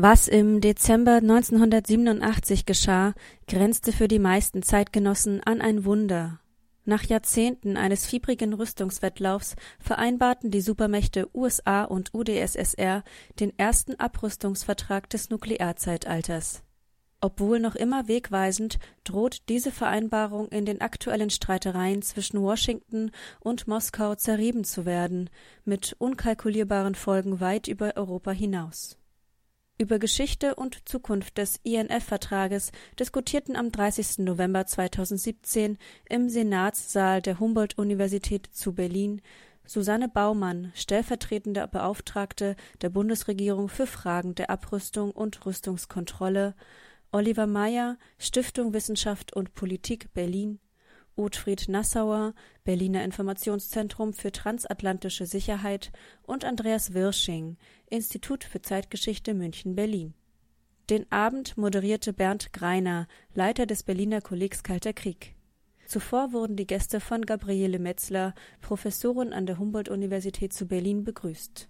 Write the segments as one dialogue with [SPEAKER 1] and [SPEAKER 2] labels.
[SPEAKER 1] Was im Dezember 1987 geschah, grenzte für die meisten Zeitgenossen an ein Wunder. Nach Jahrzehnten eines fiebrigen Rüstungswettlaufs vereinbarten die Supermächte USA und UdSSR den ersten Abrüstungsvertrag des Nuklearzeitalters. Obwohl noch immer wegweisend, droht diese Vereinbarung in den aktuellen Streitereien zwischen Washington und Moskau zerrieben zu werden, mit unkalkulierbaren Folgen weit über Europa hinaus. Über Geschichte und Zukunft des INF-Vertrages diskutierten am 30. November 2017 im Senatssaal der Humboldt-Universität zu Berlin Susanne Baumann, stellvertretende Beauftragte der Bundesregierung für Fragen der Abrüstung und Rüstungskontrolle, Oliver Meyer, Stiftung Wissenschaft und Politik Berlin, Ottfried Nassauer, Berliner Informationszentrum für transatlantische Sicherheit und Andreas Wirsching, Institut für Zeitgeschichte München-Berlin. Den Abend moderierte Bernd Greiner, Leiter des Berliner Kollegs Kalter Krieg. Zuvor wurden die Gäste von Gabriele Metzler, Professorin an der Humboldt-Universität zu Berlin, begrüßt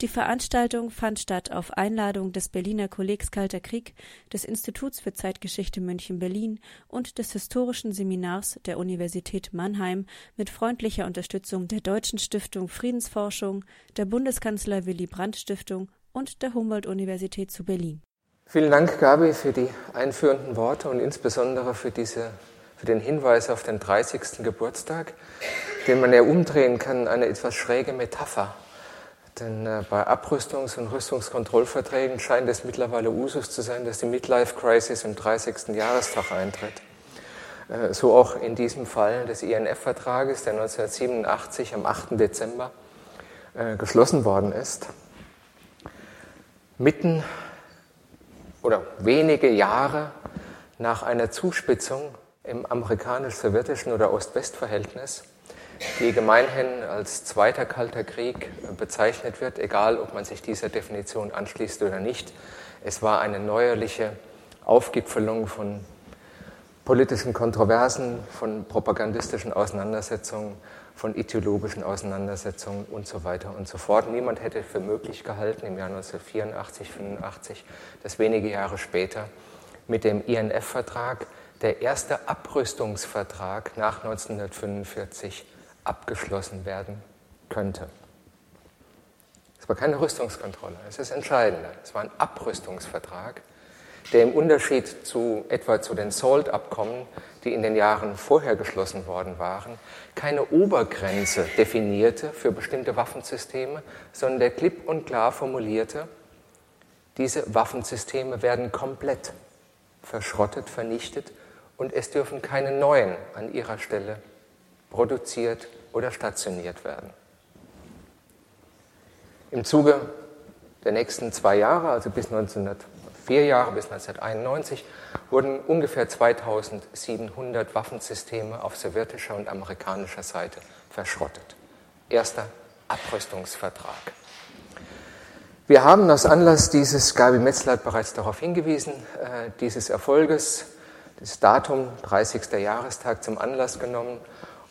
[SPEAKER 1] die Veranstaltung fand statt auf Einladung des Berliner Kollegs Kalter Krieg, des Instituts für Zeitgeschichte München-Berlin und des Historischen Seminars der Universität Mannheim mit freundlicher Unterstützung der Deutschen Stiftung Friedensforschung, der Bundeskanzler Willy Brandt Stiftung und der Humboldt-Universität zu Berlin.
[SPEAKER 2] Vielen Dank, Gabi, für die einführenden Worte und insbesondere für, diese, für den Hinweis auf den 30. Geburtstag, den man ja umdrehen kann, eine etwas schräge Metapher denn äh, bei Abrüstungs- und Rüstungskontrollverträgen scheint es mittlerweile Usus zu sein, dass die Midlife Crisis im 30. Jahrestag eintritt. Äh, so auch in diesem Fall des INF-Vertrages, der 1987 am 8. Dezember äh, geschlossen worden ist. Mitten oder wenige Jahre nach einer Zuspitzung im amerikanisch-sowjetischen oder Ost-West-Verhältnis die gemeinhin als Zweiter Kalter Krieg bezeichnet wird, egal ob man sich dieser Definition anschließt oder nicht. Es war eine neuerliche Aufgipfelung von politischen Kontroversen, von propagandistischen Auseinandersetzungen, von ideologischen Auseinandersetzungen und so weiter und so fort. Niemand hätte für möglich gehalten im Jahr 1984, 85, dass wenige Jahre später mit dem INF-Vertrag der erste Abrüstungsvertrag nach 1945 abgeschlossen werden könnte. Es war keine Rüstungskontrolle, es ist entscheidend. Es war ein Abrüstungsvertrag, der im Unterschied zu etwa zu den SALT-Abkommen, die in den Jahren vorher geschlossen worden waren, keine Obergrenze definierte für bestimmte Waffensysteme, sondern der klipp und klar formulierte, diese Waffensysteme werden komplett verschrottet, vernichtet und es dürfen keine neuen an ihrer Stelle produziert oder stationiert werden. Im Zuge der nächsten zwei Jahre, also bis 1904 Jahre, bis 1991, wurden ungefähr 2700 Waffensysteme auf sowjetischer und amerikanischer Seite verschrottet. Erster Abrüstungsvertrag. Wir haben aus Anlass dieses, Gabi Metzler hat bereits darauf hingewiesen, äh, dieses Erfolges, das Datum 30. Jahrestag zum Anlass genommen,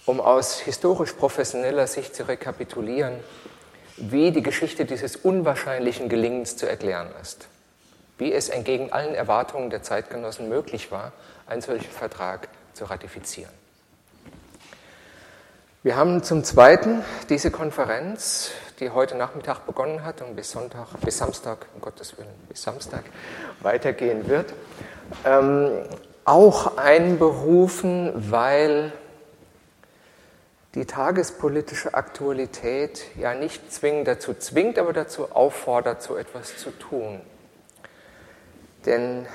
[SPEAKER 2] um aus historisch professioneller Sicht zu rekapitulieren, wie die Geschichte dieses unwahrscheinlichen Gelingens zu erklären ist. Wie es entgegen allen Erwartungen der Zeitgenossen möglich war, einen solchen Vertrag zu ratifizieren. Wir haben zum Zweiten diese Konferenz, die heute Nachmittag begonnen hat und bis Sonntag, bis Samstag, um Gottes Willen, bis Samstag weitergehen wird, ähm, auch einberufen, weil die tagespolitische Aktualität ja nicht zwingend dazu zwingt, aber dazu auffordert, so etwas zu tun. Denn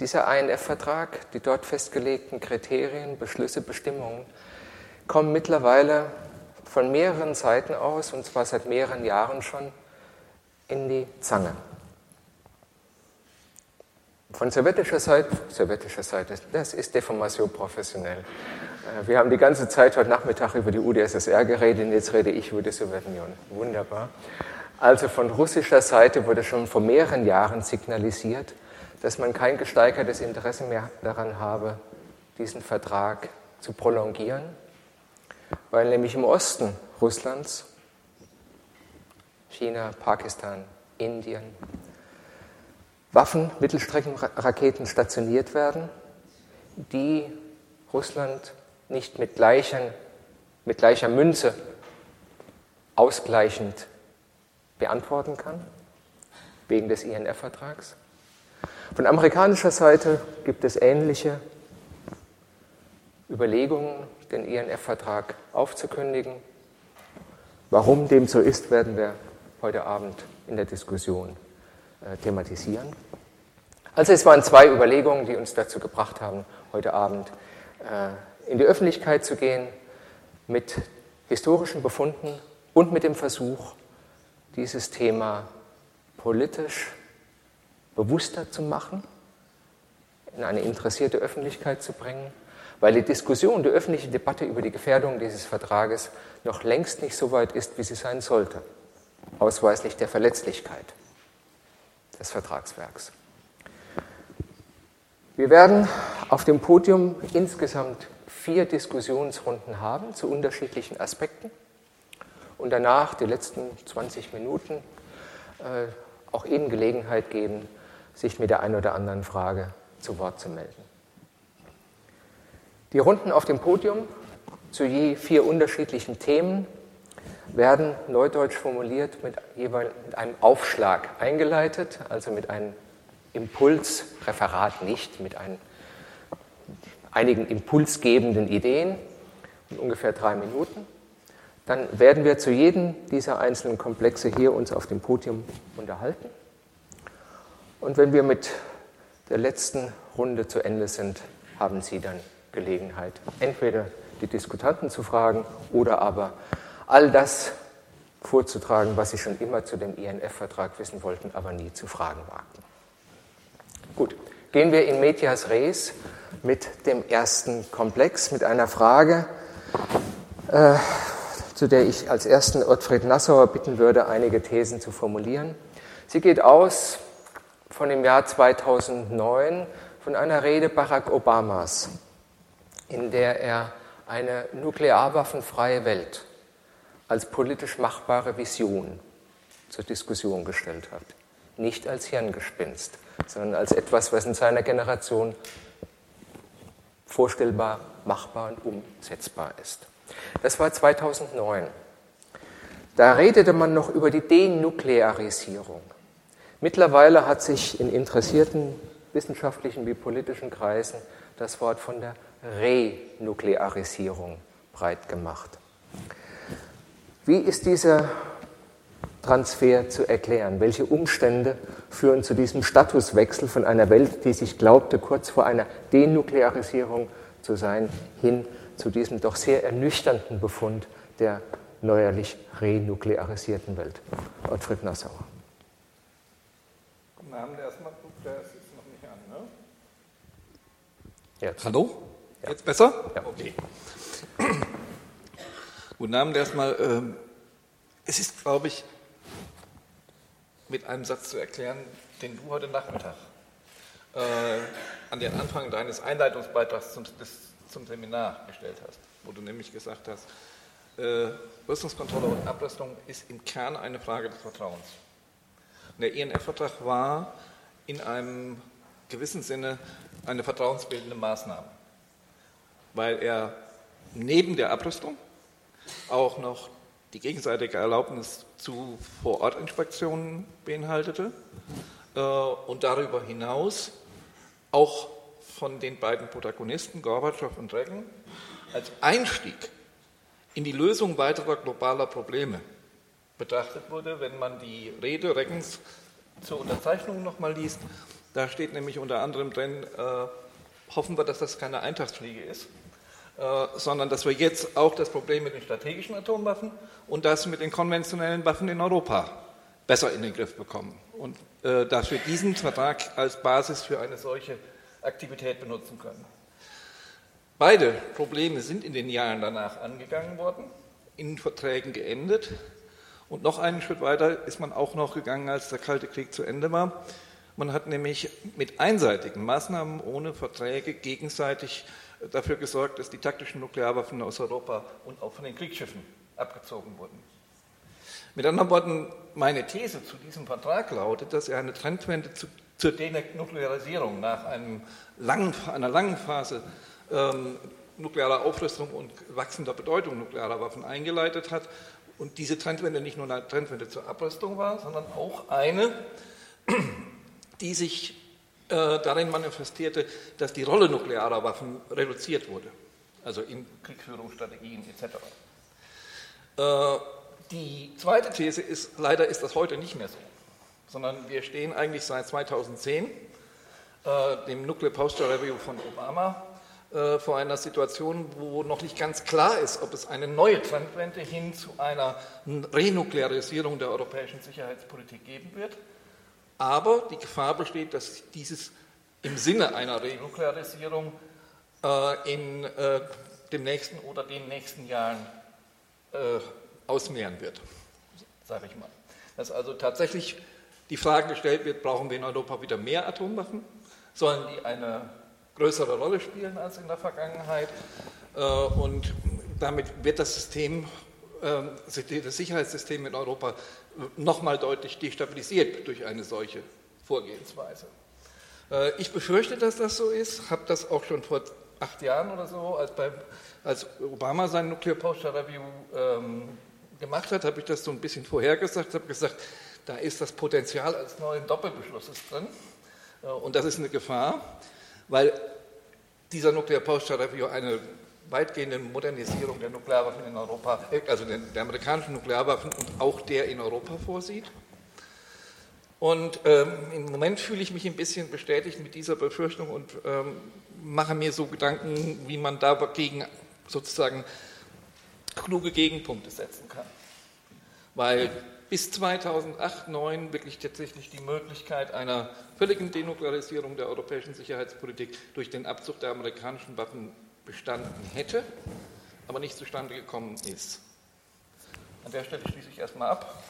[SPEAKER 2] dieser INF-Vertrag, die dort festgelegten Kriterien, Beschlüsse, Bestimmungen, kommen mittlerweile von mehreren Seiten aus, und zwar seit mehreren Jahren schon, in die Zange. Von sowjetischer Seite, sowjetischer Seite, das ist Deformation professionell. Äh, wir haben die ganze Zeit heute Nachmittag über die UdSSR geredet und jetzt rede ich über die Sowjetunion. Wunderbar. Also von russischer Seite wurde schon vor mehreren Jahren signalisiert, dass man kein gesteigertes Interesse mehr daran habe, diesen Vertrag zu prolongieren, weil nämlich im Osten Russlands, China, Pakistan, Indien, Waffen, Mittelstreckenraketen stationiert werden, die Russland nicht mit, gleichen, mit gleicher Münze ausgleichend beantworten kann, wegen des INF-Vertrags. Von amerikanischer Seite gibt es ähnliche Überlegungen, den INF-Vertrag aufzukündigen. Warum dem so ist, werden wir heute Abend in der Diskussion äh, thematisieren. Also es waren zwei Überlegungen, die uns dazu gebracht haben, heute Abend äh, in die Öffentlichkeit zu gehen mit historischen Befunden und mit dem Versuch, dieses Thema politisch bewusster zu machen, in eine interessierte Öffentlichkeit zu bringen, weil die Diskussion, die öffentliche Debatte über die Gefährdung dieses Vertrages noch längst nicht so weit ist, wie sie sein sollte, ausweislich der Verletzlichkeit des Vertragswerks. Wir werden auf dem Podium insgesamt vier Diskussionsrunden haben zu unterschiedlichen Aspekten und danach die letzten 20 Minuten äh, auch Ihnen Gelegenheit geben, sich mit der einen oder anderen Frage zu Wort zu melden. Die Runden auf dem Podium zu je vier unterschiedlichen Themen werden neudeutsch formuliert mit, jeweils einem Aufschlag eingeleitet, also mit einem Impulsreferat nicht, mit einem, einigen impulsgebenden Ideen in ungefähr drei Minuten. Dann werden wir zu jedem dieser einzelnen Komplexe hier uns auf dem Podium unterhalten. Und wenn wir mit der letzten Runde zu Ende sind, haben Sie dann Gelegenheit, entweder die Diskutanten zu fragen oder aber all das vorzutragen, was Sie schon immer zu dem INF-Vertrag wissen wollten, aber nie zu fragen wagten. Gut, gehen wir in Medias Res mit dem ersten Komplex, mit einer Frage, äh, zu der ich als ersten Ottfried Nassauer bitten würde, einige Thesen zu formulieren. Sie geht aus von dem Jahr 2009 von einer Rede Barack Obamas, in der er eine nuklearwaffenfreie Welt als politisch machbare Vision zur Diskussion gestellt hat. Nicht als Hirngespinst, sondern als etwas, was in seiner Generation vorstellbar, machbar und umsetzbar ist. Das war 2009. Da redete man noch über die Denuklearisierung. Mittlerweile hat sich in interessierten wissenschaftlichen wie politischen Kreisen das Wort von der Renuklearisierung breit gemacht. Wie ist dieser Transfer zu erklären? Welche Umstände führen zu diesem Statuswechsel von einer Welt, die sich glaubte, kurz vor einer Denuklearisierung zu sein, hin zu diesem doch sehr ernüchternden Befund der neuerlich renuklearisierten Welt? Ottfried Nassauer.
[SPEAKER 3] Guten Abend erstmal. Der ist jetzt noch nicht an, ne?
[SPEAKER 2] Jetzt.
[SPEAKER 3] Hallo? Ja. Jetzt besser?
[SPEAKER 2] Ja.
[SPEAKER 3] Okay. Guten Abend erstmal. Ähm, es ist, glaube ich, mit einem Satz zu erklären, den du heute Nachmittag äh, an den Anfang deines Einleitungsbeitrags zum, des, zum, Seminar gestellt hast, wo du nämlich gesagt hast, äh, Rüstungskontrolle und Abrüstung ist im Kern eine Frage des Vertrauens. Und der INF-Vertrag war in einem gewissen Sinne eine vertrauensbildende Maßnahme, weil er neben der Abrüstung auch noch die gegenseitige Erlaubnis zu Vorortinspektionen beinhaltete äh, und darüber hinaus auch von den beiden Protagonisten, Gorbatschow und Reagan, als Einstieg in die Lösung weiterer globaler Probleme betrachtet wurde, wenn man die Rede Reagans zur Unterzeichnung nochmal liest. Da steht nämlich unter anderem drin, äh, hoffen wir, dass das keine Eintagsfliege ist, sondern dass wir jetzt auch das Problem mit den strategischen Atomwaffen und das mit den konventionellen Waffen in Europa besser in den Griff bekommen. und äh, dass wir diesen Vertrag als Basis für eine solche Aktivität benutzen können. Beide Probleme sind in den Jahren danach angegangen worden, in Verträgen geendet. Und noch einen Schritt weiter ist man auch noch gegangen, als der Kalte Krieg zu Ende war. Man hat nämlich mit einseitigen Maßnahmen ohne Verträge gegenseitig dafür gesorgt, dass die taktischen Nuklearwaffen aus Europa und auch von den Kriegsschiffen abgezogen wurden. Mit anderen Worten, meine These zu diesem Vertrag lautet, dass er eine Trendwende zu, zur Denuklearisierung nach langen, einer langen Phase ähm, nuklearer Aufrüstung und wachsender Bedeutung nuklearer Waffen eingeleitet hat und diese Trendwende nicht nur eine Trendwende zur Abrüstung war, sondern auch eine, die sich äh, darin manifestierte, dass die Rolle nuklearer Waffen reduziert wurde, also in Kriegsführungsstrategien etc. Äh, die zweite These ist, leider ist das heute nicht mehr so, sondern wir stehen eigentlich seit 2010, äh, dem Nuclear Posture Review von Obama, vor einer Situation, wo noch nicht ganz klar ist, ob es eine neue Trendwende hin zu einer Renuklearisierung der europäischen Sicherheitspolitik geben wird. Aber die Gefahr besteht, dass dieses im Sinne einer Renuklearisierung äh, in äh, dem nächsten oder den nächsten Jahren äh, ausmehren wird, sage ich mal. Dass also tatsächlich die Frage gestellt wird, brauchen wir in Europa wieder mehr Atomwaffen? Sollen die eine größere Rolle spielen als in der Vergangenheit. Äh, und damit wird das System, das Sicherheitssystem in Europa nochmal deutlich destabilisiert durch eine solche Vorgehensweise. Äh, ich befürchte, dass das so ist, habe das auch schon vor acht Jahren oder so, als, beim, als Obama sein Nuclear Posture Review ähm, gemacht hat, habe ich das so ein bisschen vorhergesagt, habe gesagt, da ist das Potenzial eines neuen Doppelbeschlusses drin äh, und das ist eine Gefahr weil dieser Nuclear Posture Review eine weitgehende Modernisierung der Nuklearwaffen in Europa, also der amerikanischen Nuklearwaffen und auch der in Europa vorsieht. Und ähm, im Moment fühle ich mich ein bisschen bestätigt mit dieser Befürchtung und ähm, mache mir so Gedanken, wie man dagegen sozusagen kluge Gegenpunkte setzen kann. Weil bis 2008, 2009 wirklich tatsächlich die Möglichkeit einer völligen Denuklearisierung der europäischen Sicherheitspolitik durch den Abzug der amerikanischen Waffen bestanden hätte, aber nicht zustande gekommen ist. An der Stelle schließe ich erstmal ab,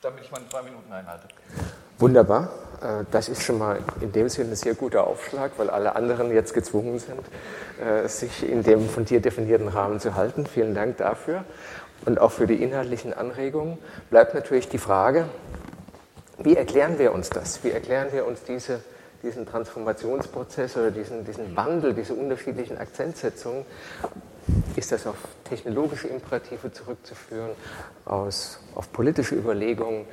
[SPEAKER 3] damit ich meine zwei Minuten einhalte.
[SPEAKER 2] Wunderbar. Äh, das ist schon mal in dem Sinne ein sehr guter Aufschlag, weil alle anderen jetzt gezwungen sind, äh, sich in dem von dir definierten Rahmen zu halten. Vielen Dank dafür und auch für die inhaltlichen Anregungen, bleibt natürlich die Frage, wie erklären wir uns das? Wie erklären wir uns diese, diesen Transformationsprozess oder diesen, diesen Wandel, diese unterschiedlichen Akzentsetzungen? Ist das auf technologische Imperative zurückzuführen, aus, auf politische Überlegungen,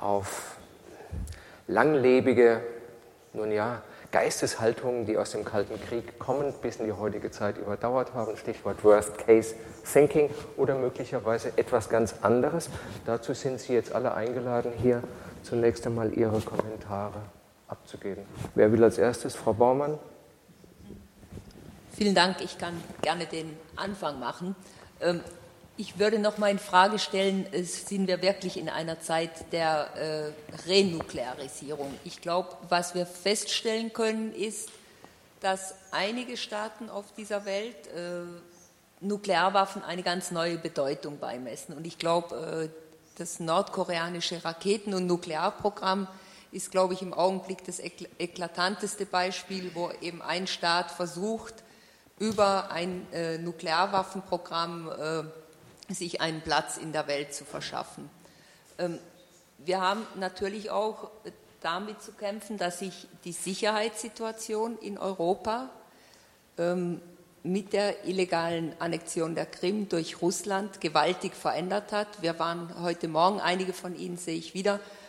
[SPEAKER 2] auf langlebige, nun ja, Geisteshaltungen, die aus dem Kalten Krieg kommen, bis in die heutige Zeit überdauert haben, Stichwort Worst Case Thinking oder möglicherweise etwas ganz anderes. Dazu sind Sie jetzt alle eingeladen, hier zunächst einmal Ihre Kommentare abzugeben. Wer will als erstes? Frau Baumann?
[SPEAKER 4] Vielen Dank. Ich kann gerne den Anfang machen. Ähm, ich würde noch mal in Frage stellen, sind wir wirklich in einer Zeit der äh, Renuklearisierung? Ich glaube, was wir feststellen können, ist, dass einige Staaten auf dieser Welt äh, Nuklearwaffen eine ganz neue Bedeutung beimessen. Und ich glaube, äh, das nordkoreanische Raketen- und Nuklearprogramm ist, glaube ich, im Augenblick das eklatanteste Beispiel, wo eben ein Staat versucht, über ein äh, Nuklearwaffenprogramm äh, sich einen Platz in der Welt zu verschaffen. Ähm, wir haben natürlich auch damit zu kämpfen, dass sich die Sicherheitssituation in Europa ähm, mit der illegalen Annexion der Krim durch Russland gewaltig verändert hat. Wir waren heute Morgen, einige von Ihnen sehe ich wieder, äh,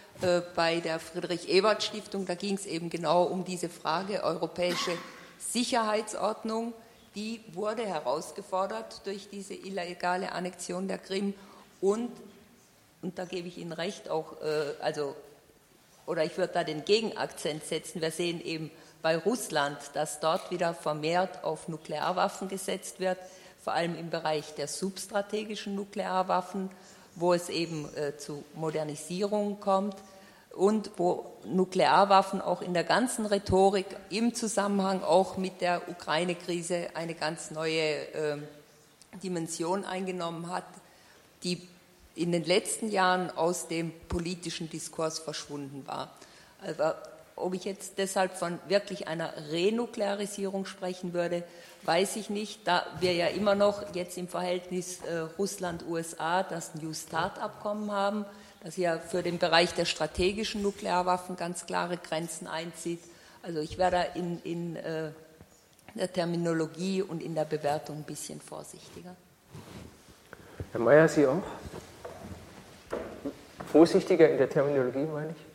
[SPEAKER 4] bei der Friedrich-Ebert-Stiftung. Da ging es eben genau um diese Frage europäische Sicherheitsordnung die wurde herausgefordert durch diese illegale Annexion der Krim und, und da gebe ich Ihnen recht, auch, äh, also, oder ich würde da den Gegenakzent setzen, wir sehen eben bei Russland, dass dort wieder vermehrt auf Nuklearwaffen gesetzt wird, vor allem im Bereich der substrategischen Nuklearwaffen, wo es eben äh, zu Modernisierungen kommt. und wo Nuklearwaffen auch in der ganzen Rhetorik im Zusammenhang auch mit der Ukraine-Krise eine ganz neue äh, Dimension eingenommen hat, die in den letzten Jahren aus dem politischen Diskurs verschwunden war. Also, ob ich jetzt deshalb von wirklich einer Renuklearisierung sprechen würde, weiß ich nicht, da wir ja immer noch jetzt im Verhältnis äh, Russland-USA das New Start-Abkommen haben, das ja für den Bereich der strategischen Nuklearwaffen ganz klare Grenzen einzieht. Also ich wäre da in, in äh, der Terminologie und in der Bewertung ein bisschen vorsichtiger.
[SPEAKER 2] Herr Mayer, Sie auch? Vorsichtiger in der Terminologie, meine ich?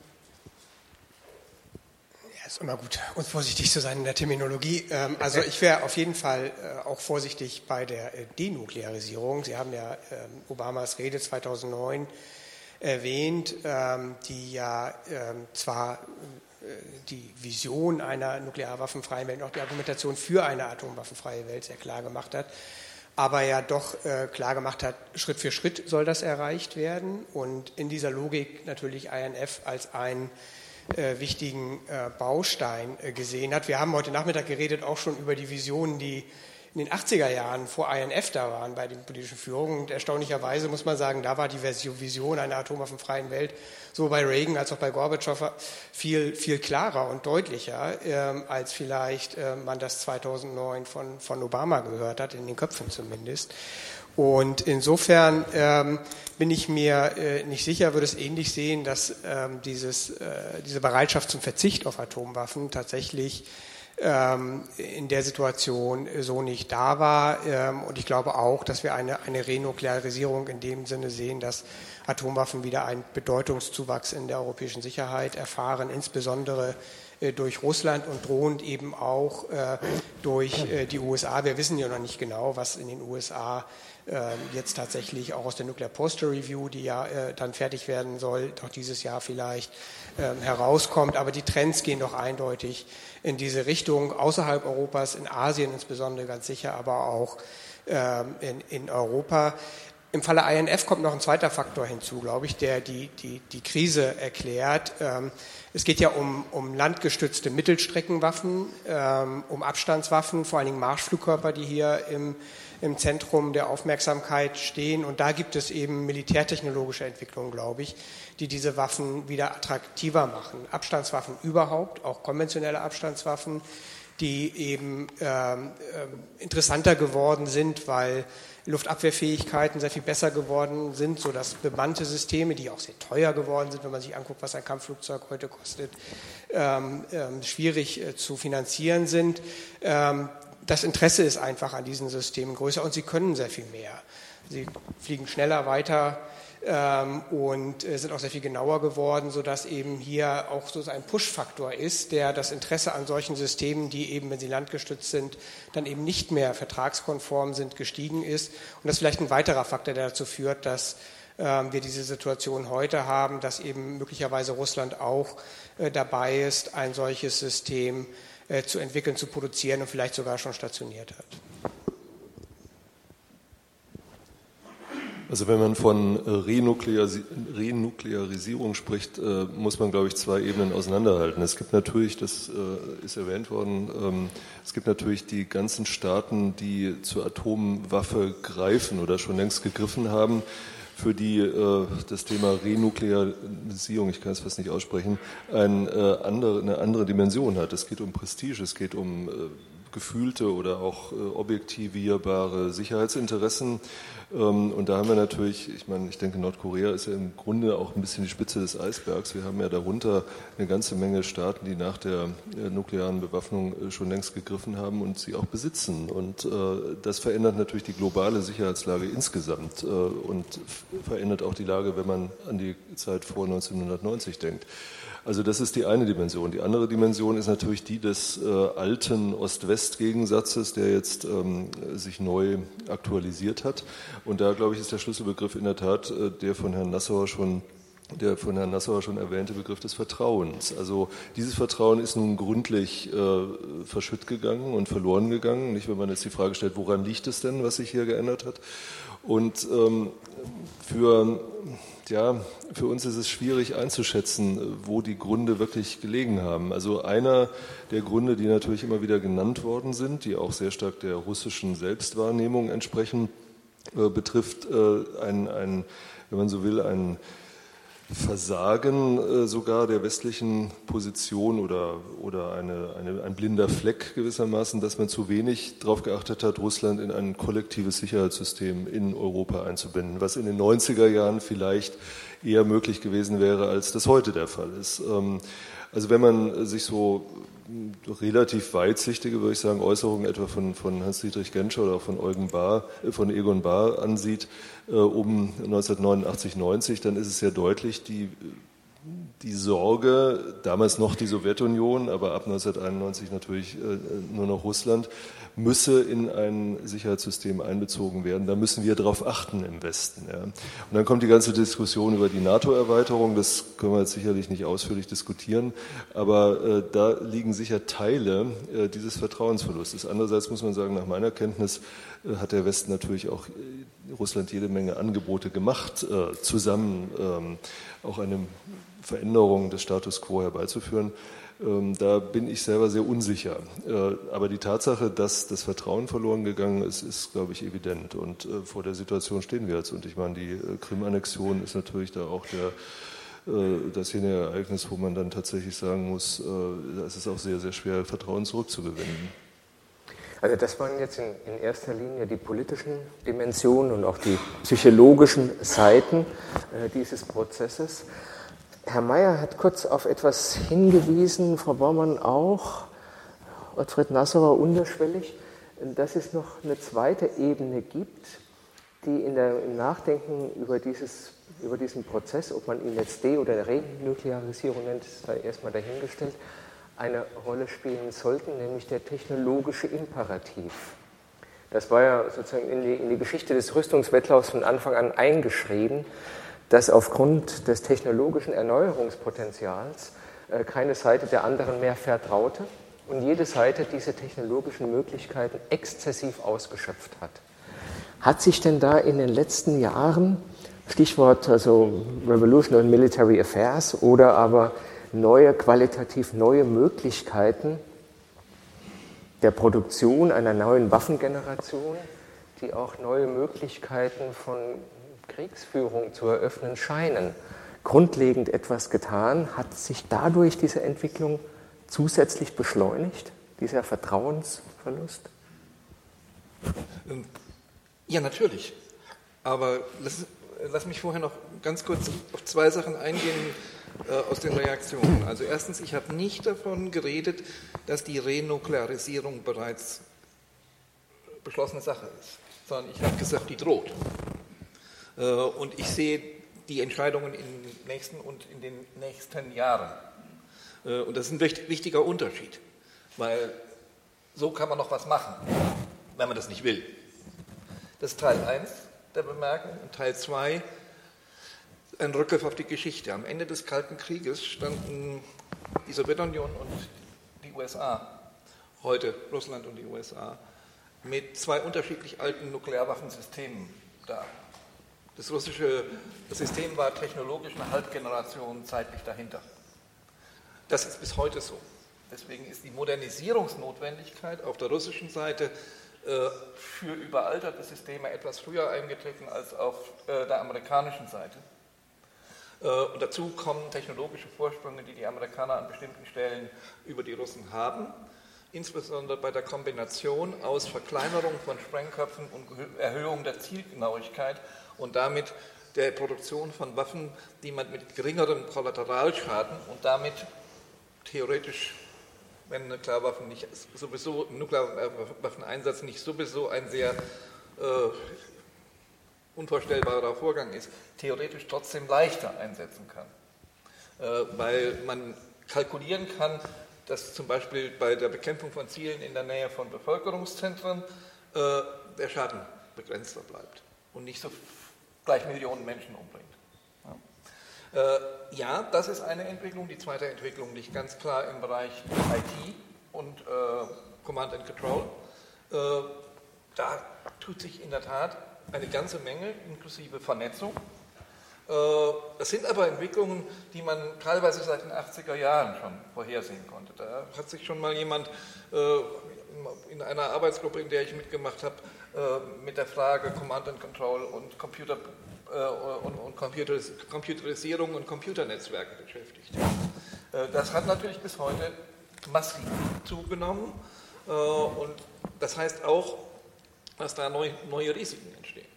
[SPEAKER 5] Ist immer gut, uns vorsichtig zu sein in der Terminologie. Ähm, also ich wäre auf jeden Fall äh, auch vorsichtig bei der äh, Denuklearisierung. Sie haben ja ähm, Obamas Rede 2009 erwähnt, ähm, die ja zwar äh, die Vision einer nuklearwaffenfreien Welt auch die Argumentation für eine atomwaffenfreie Welt sehr klar gemacht hat, aber ja doch äh, klar gemacht hat, Schritt für Schritt soll das erreicht werden und in dieser Logik natürlich INF als einen äh, wichtigen äh, Baustein äh, gesehen hat. Wir haben heute Nachmittag geredet auch schon über die Visionen, die in den 80er Jahren vor INF da waren bei den politischen Führungen. Und erstaunlicherweise muss man sagen, da war die Vision einer atomwaffenfreien Welt so bei Reagan als auch bei Gorbatschow viel, viel klarer und deutlicher, ähm, als vielleicht äh, man das 2009 von, von Obama gehört hat, in den Köpfen zumindest. Und insofern ähm, bin ich mir äh, nicht sicher, würde es ähnlich sehen, dass ähm, dieses, äh, diese Bereitschaft zum Verzicht auf Atomwaffen tatsächlich ähm, in der Situation so nicht da war. Ähm, und ich glaube auch, dass wir eine, eine Renuklearisierung in dem Sinne sehen, dass Atomwaffen wieder einen Bedeutungszuwachs in der europäischen Sicherheit erfahren, insbesondere äh, durch Russland und drohend eben auch äh, durch äh, die USA. Wir wissen ja noch nicht genau, was in den USA jetzt tatsächlich auch aus der Nuclear Postal Review, die ja dann fertig werden soll, doch dieses Jahr vielleicht herauskommt. Aber die Trends gehen doch eindeutig in diese Richtung, außerhalb Europas, in Asien insbesondere ganz sicher, aber auch ähm, in, in Europa. Im Falle INF kommt noch ein zweiter Faktor hinzu, glaube ich, der die, die, die Krise erklärt. Ähm, es geht ja um, um landgestützte Mittelstreckenwaffen, ähm, um Abstandswaffen, vor allen Dingen Marschflugkörper, die hier im, im Zentrum der Aufmerksamkeit stehen. Und da gibt es eben militärtechnologische Entwicklungen, glaube ich, die diese Waffen wieder attraktiver machen. Abstandswaffen überhaupt, auch konventionelle Abstandswaffen, die eben ähm, äh, interessanter geworden sind, weil Luftabwehrfähigkeiten sehr viel besser geworden sind, sodass bemannte Systeme, die auch sehr teuer geworden sind, wenn man sich anguckt, was ein Kampfflugzeug heute kostet, ähm, ähm, schwierig äh, zu finanzieren sind. Ähm, das Interesse ist einfach an diesen Systemen größer und sie können sehr viel mehr. Sie fliegen schneller weiter, ähm, und äh, sind auch sehr viel genauer geworden, sodass eben hier auch so ein Push-Faktor ist, der das Interesse an solchen Systemen, die eben, wenn sie landgestützt sind, dann eben nicht mehr vertragskonform sind, gestiegen ist. Und das ist vielleicht ein weiterer Faktor, der dazu führt, dass ähm, wir diese Situation heute haben, dass eben möglicherweise Russland auch äh, dabei ist, ein solches System äh, zu entwickeln, zu produzieren und vielleicht sogar schon stationiert hat.
[SPEAKER 6] Also wenn man von äh, Renuklearisierung spricht, äh, muss man, glaube ich, zwei Ebenen auseinanderhalten. Es gibt natürlich, das äh, ist erwähnt worden, ähm, es gibt natürlich die ganzen Staaten, die zur Atomwaffe greifen oder schon längst gegriffen haben, für die das Thema Renuklearisierung, ich kann es fast nicht aussprechen, ein, andere, eine andere Dimension hat. Es geht um Prestige, es geht um gefühlte oder auch objektivierbare Sicherheitsinteressen und da haben wir natürlich, ich meine, ich denke, Nordkorea ist ja im Grunde auch ein bisschen die Spitze des Eisbergs. Wir haben ja darunter eine ganze Menge Staaten, die nach der äh, nuklearen Bewaffnung äh, schon längst gegriffen haben und sie auch besitzen. Und äh, das verändert natürlich die globale Sicherheitslage insgesamt und verändert auch die Lage, wenn man an die Zeit vor 1990 denkt. Also das ist die eine Dimension. Die andere Dimension ist natürlich die des äh, alten Ost-West-Gegensatzes, der jetzt ähm, sich neu aktualisiert hat. Und da, glaube ich, ist der Schlüsselbegriff in der Tat äh, der von Herrn Nassauer schon der von Herrn Nassauer schon erwähnte Begriff des Vertrauens. Also dieses Vertrauen ist nun gründlich äh, verschütt gegangen und verloren gegangen. Nicht, wenn man jetzt die Frage stellt, woran liegt es denn, was sich hier geändert hat? Und ähm, für, ja, für uns ist es schwierig einzuschätzen, wo die Gründe wirklich gelegen haben. Also einer der Gründe, die natürlich immer wieder genannt worden sind, die auch sehr stark der russischen Selbstwahrnehmung entsprechen, äh, betrifft äh, ein, ein, wenn man so will, ein Versagen äh, sogar der westlichen Position oder, oder eine, eine, ein blinder Fleck gewissermaßen, dass man zu wenig darauf geachtet hat, Russland in ein kollektives Sicherheitssystem in Europa einzubinden, was in den 90er Jahren vielleicht eher möglich gewesen wäre, als das heute der Fall ist. Ähm, also wenn man sich so relativ weitsichtige, würde ich sagen, Äußerungen etwa von, von Hans-Dietrich Genscher oder auch von, Eugen Bahr, äh, von Egon Bahr ansieht, äh, um 1989, 90, dann ist es sehr deutlich, die die Sorge, damals noch die Sowjetunion, aber ab 1991 natürlich äh, nur noch Russland, müsse in ein Sicherheitssystem einbezogen werden. Da müssen wir darauf achten im Westen. Ja. Und dann kommt die ganze Diskussion über die NATO-Erweiterung. Das können wir jetzt sicherlich nicht ausführlich diskutieren, aber äh, da liegen sicher Teile äh, dieses Vertrauensverlustes. Andererseits muss man sagen, nach meiner Kenntnis äh, hat der Westen natürlich auch äh, Russland jede Menge Angebote gemacht, äh, zusammen ähm, auch eine Veränderung des Status quo herbeizuführen. Ähm, da bin ich selber sehr unsicher. Äh, aber die Tatsache, dass das Vertrauen verloren gegangen ist, ist, glaube ich, evident. Und vor der Situation stehen wir jetzt. Und ich meine, die Krim-Annexion ist natürlich da auch der, das hier ein Ereignis, wo man dann tatsächlich sagen muss, da ist es auch sehr, sehr schwer, Vertrauen zurückzugewinnen.
[SPEAKER 2] Also das waren jetzt in, in, erster Linie die politischen Dimensionen und auch die psychologischen Seiten äh, dieses Prozesses. Herr Mayer hat kurz auf etwas hingewiesen, Frau Baumann auch, Ottfried Nassauer unterschwellig, dass es noch eine zweite Ebene gibt, die in der, im Nachdenken über, dieses, über diesen Prozess, ob man ihn jetzt De- oder Renuklearisierung nennt, ist da erstmal dahingestellt, eine Rolle spielen sollten, nämlich der technologische Imperativ. Das war ja sozusagen in die, in die Geschichte des Rüstungswettlaufs von Anfang an eingeschrieben dass aufgrund des technologischen Erneuerungspotenzials äh, keine Seite der anderen mehr vertraute und jede Seite diese technologischen Möglichkeiten exzessiv ausgeschöpft hat. Hat sich denn da in den letzten Jahren, Stichwort also Revolution and Military Affairs oder aber neue, qualitativ neue Möglichkeiten der Produktion einer neuen Waffengeneration, die auch neue Möglichkeiten von Kriegsführung zu eröffnen scheinen, grundlegend etwas getan? Hat sich dadurch diese Entwicklung zusätzlich beschleunigt, dieser Vertrauensverlust?
[SPEAKER 3] Ja, natürlich. Aber lass, lass mich vorher noch ganz kurz auf zwei Sachen eingehen aus den Reaktionen. Also erstens, ich habe nicht davon geredet, dass die Renuklearisierung bereits beschlossene Sache ist, sondern ich habe gesagt, die droht. Äh, und ich sehe die Entscheidungen im nächsten und in den nächsten Jahren. Äh, und das ist ein wichtiger Unterschied, weil so kann man noch was machen, wenn man das nicht will. Das ist Teil 1 der Bemerkung. Und Teil 2 ein Rückgriff auf die Geschichte. Am Ende des Kalten Krieges standen die Sowjetunion und die USA, heute Russland und die USA, mit zwei unterschiedlich alten Nuklearwaffensystemen da. Das russische System war technologisch eine Halbgeneration zeitlich dahinter. Das ist bis heute so. Deswegen ist die Modernisierungsnotwendigkeit auf der russischen Seite äh, für überalterte Systeme etwas früher eingetreten als auf äh, der amerikanischen Seite. Äh, und dazu kommen technologische Vorsprünge, die die Amerikaner an bestimmten Stellen über die Russen haben, insbesondere bei der Kombination aus Verkleinerung von Sprengköpfen und Erhöhung der Zielgenauigkeit und damit der Produktion von Waffen, die man mit geringerem Kollateralschaden und damit theoretisch, wenn Nuklearwaffen nicht sowieso Nuklearwaffeneinsatz nicht sowieso ein sehr äh, unvorstellbarer Vorgang ist, theoretisch trotzdem leichter einsetzen kann, äh, weil man kalkulieren kann, dass zum Beispiel bei der Bekämpfung von Zielen in der Nähe von Bevölkerungszentren äh, der Schaden begrenzter bleibt und nicht so gleich Millionen Menschen umbringt. Äh, ja, das ist eine Entwicklung. Die zweite Entwicklung liegt ganz klar im Bereich IT und Command and Control. Da tut sich in der Tat eine ganze Menge, inklusive Vernetzung. Äh, das sind aber Entwicklungen, die man teilweise seit den 80er Jahren schon vorhersehen konnte. Da hat sich schon mal jemand äh, in einer Arbeitsgruppe, in der ich mitgemacht habe, äh, mit der Frage Command and Control und Computer und, und Computeris Computerisierung und Computernetzwerken beschäftigt. Das hat natürlich bis heute massiv zugenommen und das heißt auch, dass da neue, neue Risiken entstehen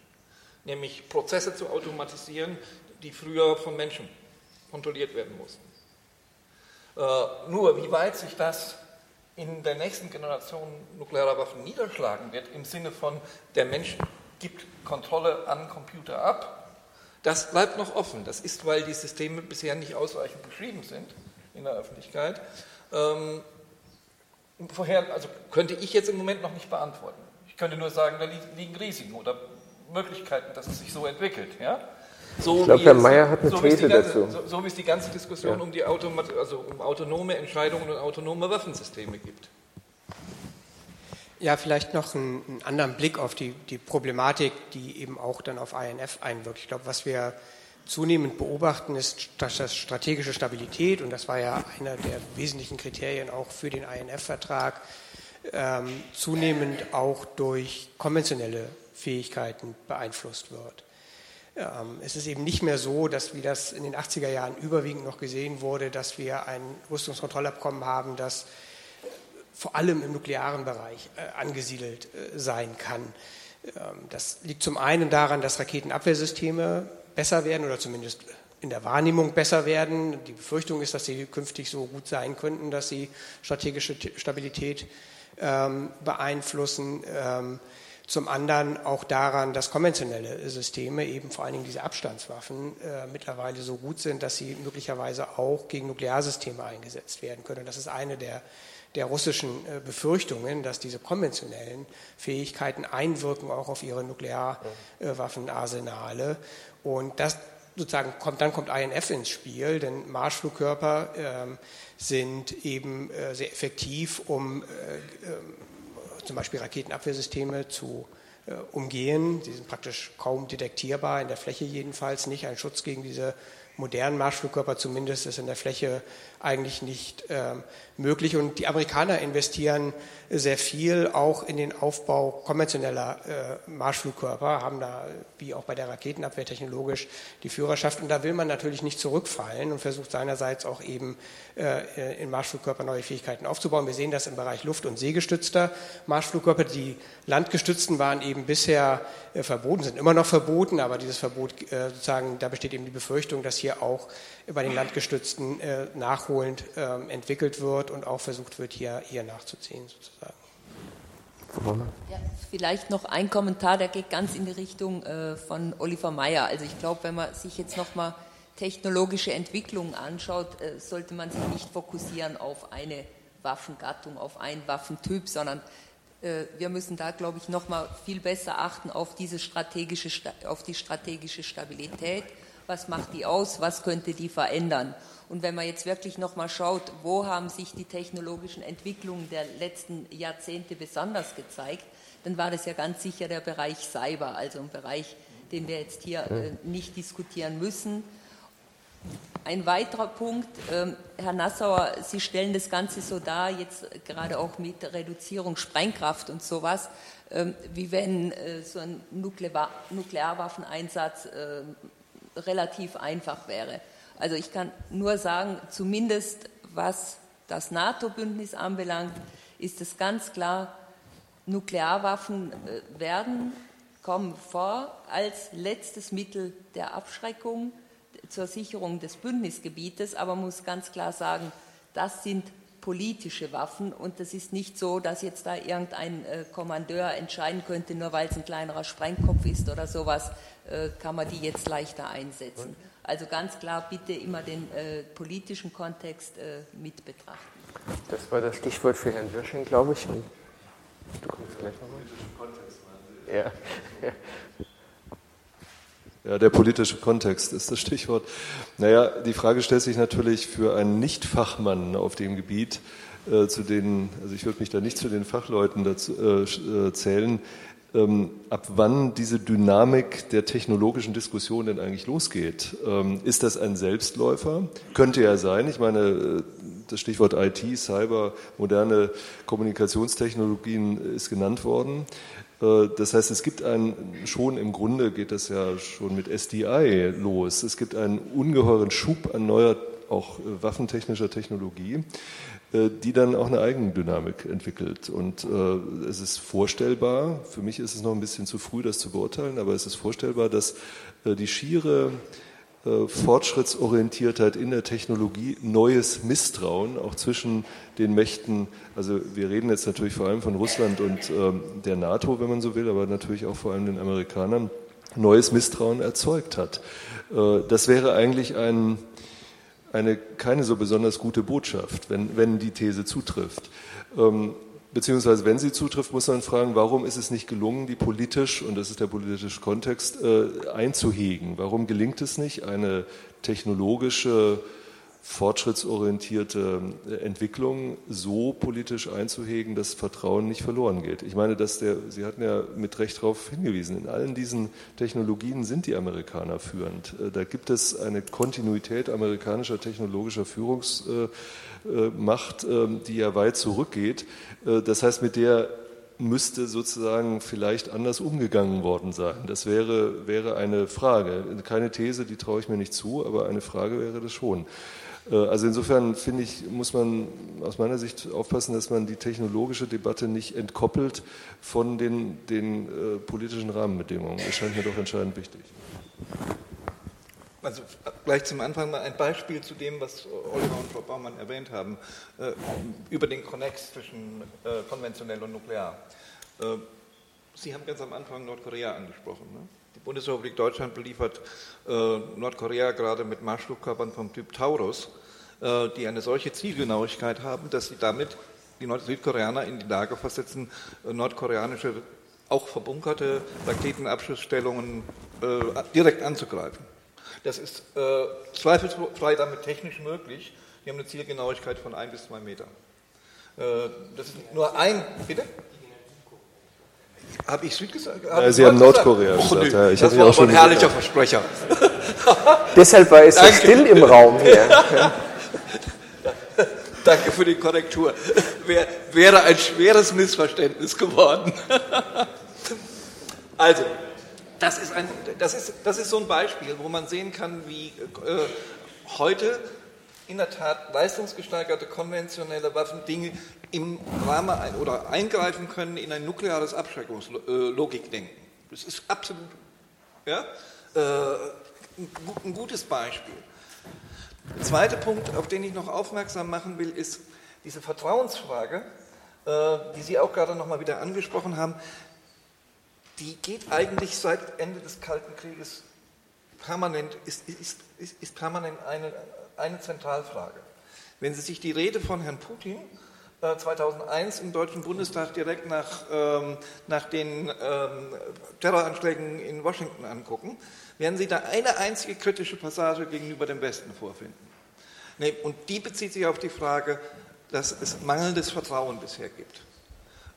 [SPEAKER 3] nämlich Prozesse zu automatisieren, die früher von Menschen kontrolliert werden mussten. Äh, nur, wie weit sich das in der nächsten Generation nuklearer Waffen niederschlagen wird, im Sinne von, der Mensch gibt Kontrolle an Computer ab, das bleibt noch offen. Das ist, weil die Systeme bisher nicht ausreichend beschrieben sind in der Öffentlichkeit. Ähm, vorher, also könnte ich jetzt im Moment noch nicht beantworten. Ich könnte nur sagen, da liegen Risiken oder Möglichkeiten, dass es sich so entwickelt. Ja?
[SPEAKER 2] So ich glaube, Herr Mayer hat eine so These
[SPEAKER 3] ganze,
[SPEAKER 2] dazu.
[SPEAKER 3] So, so, wie es die ganze Diskussion ja. um, die Automat also um autonome Entscheidungen und autonome Waffensysteme gibt.
[SPEAKER 5] Ja, vielleicht noch einen, einen anderen Blick auf die, die, Problematik, die eben auch dann auf INF einwirkt. Ich glaube, was wir zunehmend beobachten, ist dass strategische Stabilität, und das war ja einer der wesentlichen Kriterien auch für den INF-Vertrag, ähm, zunehmend auch durch konventionelle Fähigkeiten beeinflusst wird. Ähm, es ist eben nicht mehr so, dass wie das in den 80er Jahren überwiegend noch gesehen wurde, dass wir ein Rüstungskontrollabkommen haben, das vor allem im nuklearen Bereich äh, angesiedelt äh, sein kann. Ähm, das liegt zum einen daran, dass Raketenabwehrsysteme besser werden oder zumindest in der Wahrnehmung besser werden. Die Befürchtung ist, dass sie künftig so gut sein könnten, dass sie strategische Stabilität ähm, beeinflussen. Zum anderen auch daran, dass konventionelle Systeme, eben vor allen Dingen diese Abstandswaffen, äh, mittlerweile so gut sind, dass sie möglicherweise auch gegen Nuklearsysteme eingesetzt werden können. Das ist eine der, der russischen äh, Befürchtungen, dass diese konventionellen Fähigkeiten einwirken auch auf ihre Nuklearwaffenarsenale. Und das sozusagen kommt, dann kommt INF ins Spiel, denn Marschflugkörper äh, sind eben äh, sehr effektiv, um äh, ähm, zum Beispiel Raketenabwehrsysteme zu äh, umgehen. Sie sind praktisch kaum detektierbar, in der Fläche jedenfalls nicht. Ein Schutz gegen diese modernen Marschflugkörper zumindest ist in der Fläche eigentlich nicht äh, möglich. Und die Amerikaner investieren sehr viel auch in den Aufbau konventioneller äh, Marschflugkörper, haben da, wie auch bei der Raketenabwehr technologisch, die Führerschaft. Und da will man natürlich nicht zurückfallen und versucht seinerseits auch eben äh, in Marschflugkörper neue Fähigkeiten aufzubauen. Wir sehen das im Bereich Luft- und Seegestützter Marschflugkörper. Die landgestützten waren eben bisher äh, verboten, sind immer noch verboten, aber dieses Verbot äh, sozusagen, da besteht eben die Befürchtung, dass hier auch bei den landgestützten äh, nachholend ähm, entwickelt wird und auch versucht wird, hier, hier nachzuziehen sozusagen.
[SPEAKER 4] Ja, vielleicht noch ein Kommentar, der geht ganz in die Richtung äh, von Oliver Meyer. Also ich glaube, wenn man sich jetzt nochmal technologische Entwicklungen anschaut, äh, sollte man sich nicht fokussieren auf eine Waffengattung, auf einen Waffentyp, sondern äh, wir müssen da, glaube ich, nochmal viel besser achten auf, diese strategische, auf die strategische Stabilität was macht die aus, was könnte die verändern. Und wenn man jetzt wirklich nochmal schaut, wo haben sich die technologischen Entwicklungen der letzten Jahrzehnte besonders gezeigt, dann war das ja ganz sicher der Bereich Cyber, also ein Bereich, den wir jetzt hier äh, nicht diskutieren müssen. Ein weiterer Punkt, ähm, Herr Nassauer, Sie stellen das Ganze so dar, jetzt gerade auch mit Reduzierung Sprengkraft und sowas, ähm, wie wenn äh, so ein Nuklear Nuklearwaffeneinsatz äh, relativ einfach wäre. Also ich kann nur sagen, zumindest was das NATO-Bündnis anbelangt, ist es ganz klar, Nuklearwaffen äh, werden kommen vor als letztes Mittel der Abschreckung zur Sicherung des Bündnisgebietes, aber man muss ganz klar sagen, das sind politische Waffen und das ist nicht so, dass jetzt da irgendein äh, Kommandeur entscheiden könnte, nur weil es ein kleinerer Sprengkopf ist oder sowas, kann man die jetzt leichter einsetzen. Also ganz klar bitte immer den äh, politischen Kontext äh, mit betrachten.
[SPEAKER 2] Das war das Stichwort für Herrn Wirsching, glaube ich. Und du kommst gleich nochmal. Ja.
[SPEAKER 6] Ja, der politische Kontext ist das Stichwort. Naja, die Frage stellt sich natürlich für einen Nicht-Fachmann auf dem Gebiet, äh, zu denen, also ich würde mich da nicht zu den Fachleuten dazu, äh, äh zählen, ähm, ab wann diese Dynamik der technologischen Diskussion denn eigentlich losgeht. Ähm, ist das ein Selbstläufer? Könnte ja sein. Ich meine, äh, das Stichwort IT, Cyber, moderne Kommunikationstechnologien ist genannt worden. Äh, das heißt, es gibt ein, schon im Grunde geht das ja schon mit SDI los. Es gibt einen ungeheuren Schub an neuer, auch äh, waffentechnischer Technologie. Äh, die dann auch eine Eigendynamik entwickelt. Und äh, es ist vorstellbar, für mich ist es noch ein bisschen zu früh, das zu beurteilen, aber es ist vorstellbar, dass äh, die schiere Fortschrittsorientiertheit in der Technologie, neues Misstrauen auch zwischen den Mächten, also wir reden jetzt natürlich vor allem von Russland und ähm, der NATO, wenn man so will, aber natürlich auch vor allem den Amerikanern, neues Misstrauen erzeugt hat. Äh, das wäre eigentlich ein eine keine so besonders gute Botschaft, wenn, wenn die These zutrifft. Ähm, beziehungsweise wenn sie zutrifft, muss man fragen, warum ist es nicht gelungen, die politisch, und das ist der politische Kontext, äh, einzuhegen? Warum gelingt es nicht, eine technologische fortschrittsorientierte äh, Entwicklung so politisch einzuhegen, dass Vertrauen nicht verloren geht. Ich meine, dass der, Sie hatten ja mit Recht darauf hingewiesen, in allen diesen Technologien sind die Amerikaner führend. Äh, da gibt es eine Kontinuität amerikanischer technologischer Führungsmacht, ähm, die ja weit zurückgeht. Äh, das heißt, mit der müsste sozusagen vielleicht anders umgegangen worden sein. Das wäre, wäre eine Frage. Keine These, die traue ich mir nicht zu, aber eine Frage wäre das schon. Äh, also insofern finde ich, muss man aus meiner Sicht aufpassen, dass man die technologische Debatte nicht entkoppelt von den, den äh, politischen Rahmenbedingungen. Das scheint mir doch entscheidend wichtig.
[SPEAKER 3] Also gleich zum Anfang mal ein Beispiel zu dem, was Oliver und Frau Baumann erwähnt haben, äh, über den Connex zwischen äh, konventionell und nuklear. Sie haben ganz am Anfang Nordkorea angesprochen. Ne? Die Bundesrepublik Deutschland beliefert äh, Nordkorea gerade mit Marschflugkörpern vom Typ Taurus, äh, die eine solche Zielgenauigkeit haben, dass sie damit die Nord Südkoreaner in die Lage versetzen, äh, nordkoreanische, auch verbunkerte Raketenabschussstellungen äh, direkt anzugreifen. Das ist äh, zweifelsfrei damit technisch möglich. Die haben eine Zielgenauigkeit von ein bis zwei Meter. Äh, das ist nur ein. Bitte? Habe ich Süd gesagt?
[SPEAKER 6] Ja, Sie haben Nordkorea gesagt.
[SPEAKER 3] gesagt. Ja, ich das war auch schon ein herrlicher Versprecher.
[SPEAKER 2] Deshalb war es so still im Raum hier.
[SPEAKER 3] Danke für die Korrektur. Wär, wäre ein schweres Missverständnis geworden. also, das ist, ein, das, ist, das ist so ein Beispiel, wo man sehen kann, wie äh, heute in der Tat leistungsgesteigerte konventionelle Waffen Dinge im Rahmen oder eingreifen können in ein nukleares Abschreckungslogikdenken. Das ist absolut ja, äh, ein gutes Beispiel. Der zweite Punkt, auf den ich noch aufmerksam machen will, ist diese Vertrauensfrage, äh, die Sie auch gerade noch mal wieder angesprochen haben. Die geht eigentlich seit Ende des Kalten Krieges permanent, ist, ist, ist, ist permanent eine, eine Zentralfrage. Wenn Sie sich die Rede von Herrn Putin 2001 äh, im Deutschen Bundestag direkt nach, ähm, nach den ähm, Terroranschlägen in Washington angucken, werden Sie da eine einzige kritische Passage gegenüber dem Westen vorfinden. Nee, und die bezieht sich auf die Frage, dass es mangelndes Vertrauen bisher gibt.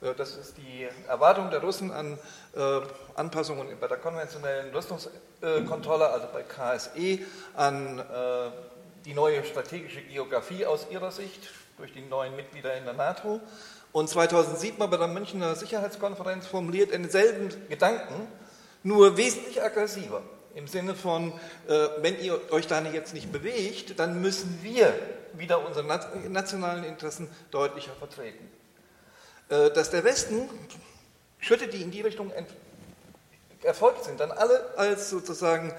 [SPEAKER 3] Äh, das ist die Erwartung der Russen an äh, Anpassungen bei der konventionellen Rüstungskontrolle, also bei KSE, an äh, die neue strategische Geografie aus ihrer Sicht durch die neuen Mitglieder in der NATO. Und 2007 bei der Münchner Sicherheitskonferenz formuliert denselben Gedanken, nur wesentlich aggressiver. Im Sinne von, äh, wenn ihr euch da jetzt nicht bewegt, dann müssen wir wieder unsere nationalen Interessen deutlicher vertreten. Äh, dass der Westen Schritte, die in die Richtung erfolgt sind, dann alle als sozusagen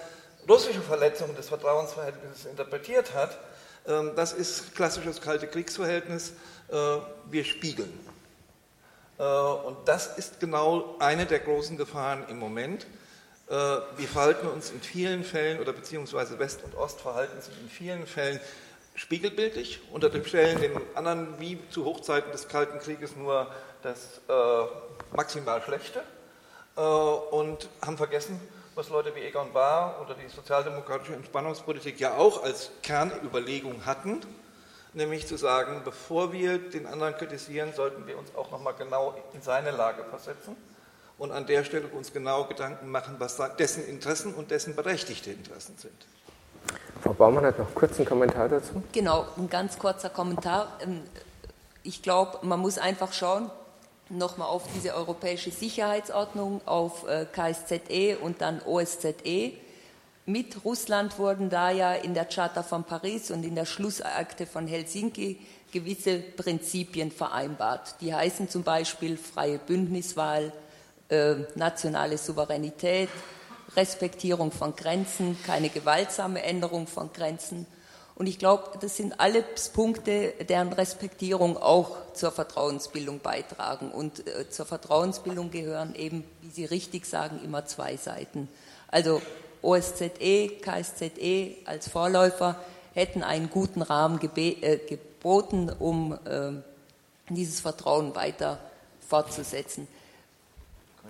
[SPEAKER 3] russische Verletzung des Vertrauensverhältnisses interpretiert hat, das ist klassisches kalte Kriegsverhältnis. Äh, wir spiegeln. Äh, und das ist genau eine der großen Gefahren im Moment. Äh, wir verhalten uns in vielen Fällen, oder beziehungsweise West und Ost verhalten sich in vielen Fällen spiegelbildlich, unter dem Stellen den anderen wie zu Hochzeiten des Kalten Krieges nur das maximal Schlechte und haben vergessen, was Leute wie Egon Bahr oder die sozialdemokratische Entspannungspolitik ja auch als Kernüberlegung hatten, nämlich zu sagen, bevor wir den anderen kritisieren, sollten wir uns auch nochmal genau in seine Lage versetzen und an der Stelle uns genau Gedanken machen, was dessen Interessen und dessen berechtigte Interessen sind.
[SPEAKER 2] Frau Baumann hat noch kurz einen Kommentar dazu.
[SPEAKER 4] Genau, ein ganz kurzer Kommentar. Ähm, ich glaube, man muss einfach schauen, nochmal auf diese europäische Sicherheitsordnung, auf äh, KSZE und dann OSZE. Mit Russland wurden da ja in der Charta von Paris und in der Schlussakte von Helsinki gewisse Prinzipien vereinbart. Die heißen zum Beispiel freie Bündniswahl, äh, nationale Souveränität, Respektierung von Grenzen, keine gewaltsame Änderung von Grenzen. Und ich glaube, das sind alles Punkte, deren Respektierung auch zur Vertrauensbildung beitragen. Und äh, zur Vertrauensbildung gehören eben, wie Sie richtig sagen, immer zwei Seiten. Also OSZE, KSZE als Vorläufer hätten einen guten Rahmen äh, geboten, um äh, dieses Vertrauen weiter fortzusetzen.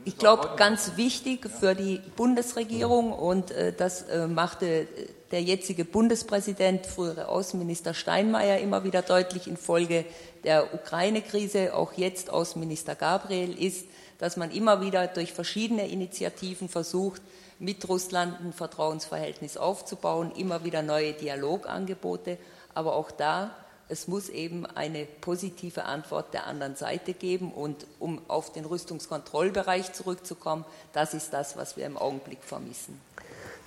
[SPEAKER 4] Ich glaube, ganz wichtig für die Bundesregierung und äh, das äh, machte der jetzige Bundespräsident, frühere Außenminister Steinmeier immer wieder deutlich infolge der Ukraine-Krise, auch jetzt Außenminister Gabriel, ist, dass man immer wieder durch verschiedene Initiativen versucht, mit Russland ein Vertrauensverhältnis aufzubauen, immer wieder neue Dialogangebote, aber auch da es muss eben eine positive Antwort der anderen Seite geben. Und um auf den Rüstungskontrollbereich zurückzukommen, das ist das, was wir im Augenblick vermissen.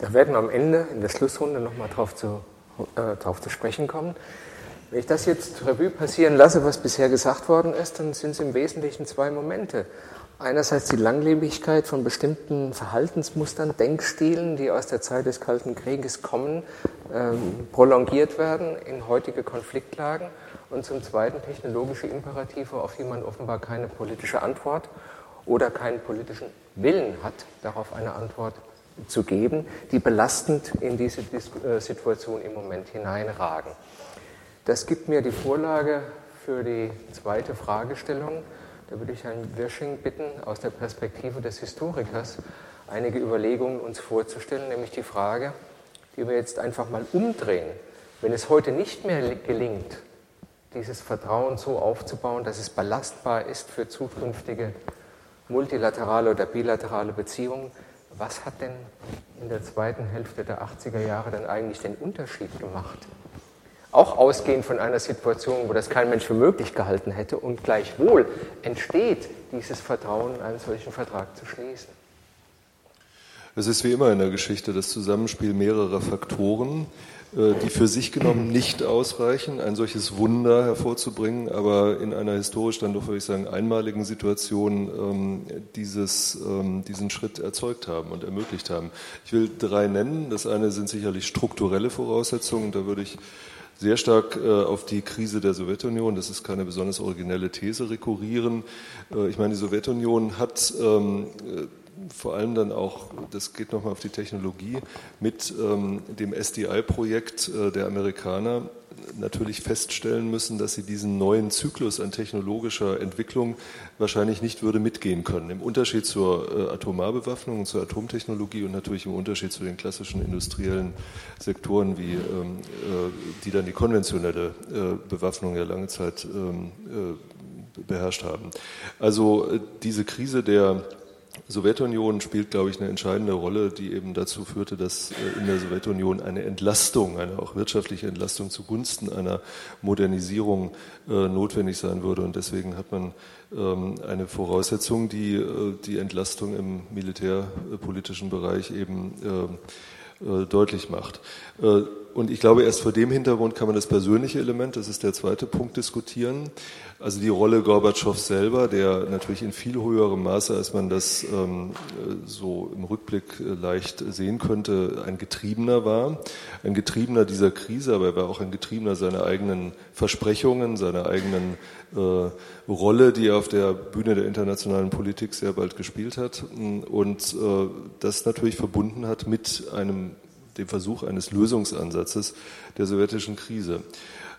[SPEAKER 2] Da werden am Ende in der Schlussrunde nochmal drauf zu, äh, drauf zu sprechen kommen. Wenn ich das jetzt Revue passieren lasse, was bisher gesagt worden ist, dann sind es im Wesentlichen zwei Momente. Einerseits die Langlebigkeit von bestimmten Verhaltensmustern, Denkstilen, die aus der Zeit des Kalten Krieges kommen, ähm, prolongiert werden in heutige Konfliktlagen. Und zum Zweiten technologische Imperative, auf die man offenbar keine politische Antwort oder keinen politischen Willen hat, darauf eine Antwort zu geben, die belastend in diese äh, Situation im Moment hineinragen. Das gibt mir die Vorlage für die zweite Fragestellung da würde ich Herrn Wirsching bitten, aus der Perspektive des Historikers einige Überlegungen uns vorzustellen, nämlich die Frage, die wir jetzt einfach mal umdrehen. Wenn es heute nicht mehr gelingt, dieses Vertrauen so aufzubauen, dass es belastbar ist für zukünftige multilaterale oder bilaterale Beziehungen, was hat denn in der zweiten Hälfte der 80er Jahre dann eigentlich den Unterschied gemacht? auch ausgehend von einer Situation, wo das kein Mensch für möglich gehalten hätte und gleichwohl entsteht dieses Vertrauen, einen solchen Vertrag zu schließen.
[SPEAKER 6] Es ist wie immer in der Geschichte das Zusammenspiel mehrerer Faktoren, äh, die für sich genommen nicht ausreichen, ein solches Wunder hervorzubringen, aber in einer historisch dann doch würde ich sagen einmaligen Situation ähm, dieses, ähm, diesen Schritt erzeugt haben und ermöglicht haben. Ich will drei nennen. Das eine sind sicherlich strukturelle Voraussetzungen. Da würde ich sehr stark äh, auf die Krise der Sowjetunion, das ist keine besonders originelle These, rekurrieren. Äh, ich meine, die Sowjetunion hat ähm, äh, vor allem dann auch, das geht nochmal auf die Technologie, mit ähm, dem SDI-Projekt äh, der Amerikaner natürlich feststellen müssen, dass sie diesen neuen Zyklus an technologischer Entwicklung wahrscheinlich nicht würde mitgehen können. Im Unterschied zur äh, Atomarbewaffnung und zur Atomtechnologie und natürlich im Unterschied zu den klassischen industriellen Sektoren, wie, ähm, äh, die dann die konventionelle äh, Bewaffnung ja lange Zeit ähm, äh, beherrscht haben. Also äh, diese Krise der Sowjetunion spielt, glaube ich, eine entscheidende Rolle, die eben dazu führte, dass äh, in der Sowjetunion eine Entlastung, eine auch wirtschaftliche Entlastung zugunsten einer Modernisierung äh, notwendig sein würde. Und deswegen hat man ähm, eine Voraussetzung, die äh, die Entlastung im militärpolitischen Bereich eben deutlich macht. Und ich glaube, erst vor dem Hintergrund kann man das persönliche Element, das ist der zweite Punkt, diskutieren. Also die Rolle Gorbatschow selber, der natürlich in viel höherem Maße, als man das ähm, so im Rückblick äh, leicht sehen könnte, ein Getriebener war. Ein Getriebener dieser Krise, aber er war auch ein Getriebener seiner eigenen Versprechungen, seiner eigenen äh, Rolle, die er auf der Bühne der internationalen Politik sehr bald gespielt hat und äh, das natürlich verbunden hat mit einem dem Versuch eines Lösungsansatzes der sowjetischen Krise.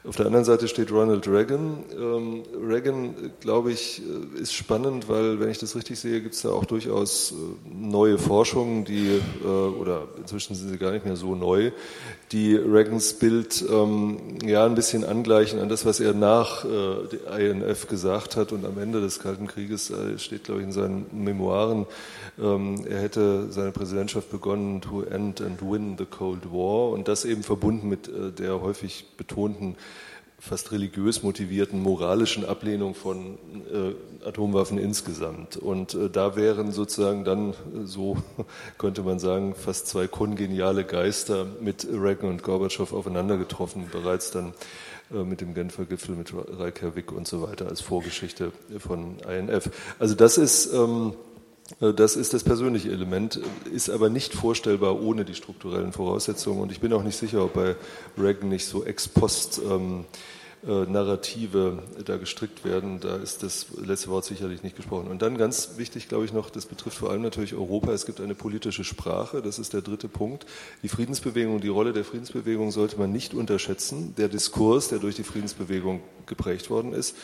[SPEAKER 6] Auf der anderen Seite steht Ronald Reagan. Ähm, Reagan, glaube ich, äh, ist spannend, weil, wenn ich das richtig sehe, gibt es da auch durchaus äh, neue Forschungen, die, äh, oder inzwischen sind sie gar nicht mehr so neu, die Reagans Bild ähm, ja ein bisschen angleichen an das, was er nach äh, INF gesagt hat. Und am Ende des Kalten Krieges äh, steht, glaube ich, in seinen Memoiren, ähm, er hätte seine Präsidentschaft begonnen to end and win the Cold War und das eben verbunden mit äh, der häufig betonten fast religiös motivierten moralischen Ablehnung von äh, Atomwaffen insgesamt. Und äh, da wären sozusagen dann, äh, so könnte man sagen, fast zwei kongeniale Geister mit Reagan und Gorbatschow aufeinander getroffen, bereits dann äh, mit dem Genfer Gipfel, mit Reykjavik und so weiter als Vorgeschichte von INF. Also das ist... Ähm, äh, das ist das persönliche Element, ist aber nicht vorstellbar ohne die strukturellen Voraussetzungen. Und ich bin auch nicht sicher, ob bei Reagan nicht so ex post ähm, äh, Narrative da gestrickt werden. Da ist das letzte Wort sicherlich nicht gesprochen. Und dann ganz wichtig, glaube ich, noch, das betrifft vor allem natürlich Europa. Es gibt eine politische Sprache. Das ist der dritte Punkt. Die Friedensbewegung, die Rolle der Friedensbewegung sollte man nicht unterschätzen. Der Diskurs, der durch die Friedensbewegung geprägt worden ist.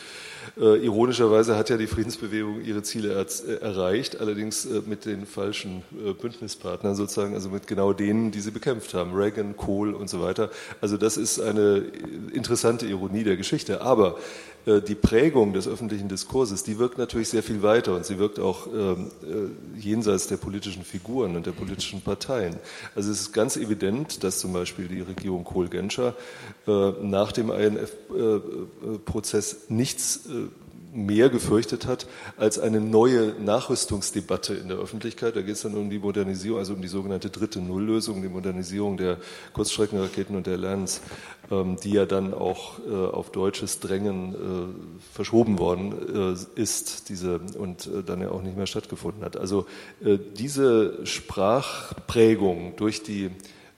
[SPEAKER 6] Äh, ironischerweise hat ja die Friedensbewegung ihre Ziele er, äh, erreicht, allerdings äh, mit den falschen äh, Bündnispartnern sozusagen, also mit genau denen, die sie bekämpft haben, Reagan, Kohl und so weiter. Also das ist eine interessante Ironie der Geschichte. Aber äh, die Prägung des öffentlichen Diskurses, die wirkt natürlich sehr viel weiter und sie wirkt auch ähm, äh, jenseits der politischen Figuren und der politischen Parteien. Also es ist ganz evident, dass zum Beispiel die Regierung Kohl-Genscher äh, nach dem INF-Prozess nichts mehr gefürchtet hat als eine neue Nachrüstungsdebatte in der Öffentlichkeit. Da geht es dann um die Modernisierung, also um die sogenannte dritte Nulllösung, die Modernisierung der Kurzstreckenraketen und der Lands, ähm, die ja dann auch äh, auf deutsches Drängen äh, verschoben worden äh, ist, diese und dann ja auch nicht mehr stattgefunden hat. Also diese Sprachprägung durch die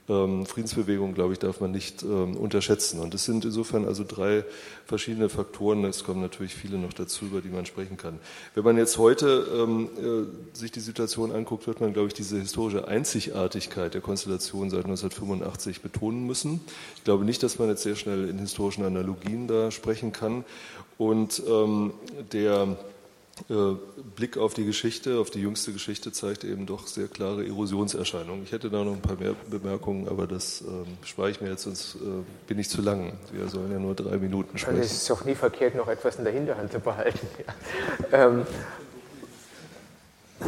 [SPEAKER 6] Friedensbewegung, glaube ich, darf man nicht ähm, unterschätzen. Und es sind insofern also drei verschiedene Faktoren. Es kommen natürlich viele noch dazu, über die man sprechen kann. Wenn man jetzt heute ähm, äh, sich die Situation anguckt, wird man, glaube ich, diese historische Einzigartigkeit der Konstellation seit 1985 betonen müssen. Ich glaube nicht, dass man jetzt sehr schnell in historischen Analogien da sprechen kann. Und ähm, der Blick auf die Geschichte, auf die jüngste Geschichte zeigt eben doch sehr klare Erosionserscheinungen. Ich hätte da noch ein paar mehr Bemerkungen, aber das ähm, spare ich mir jetzt, sonst äh, bin ich zu lang. Wir sollen ja nur drei Minuten sprechen.
[SPEAKER 2] Also es ist doch nie verkehrt, noch etwas in der Hinterhand zu behalten. Ja. Ähm,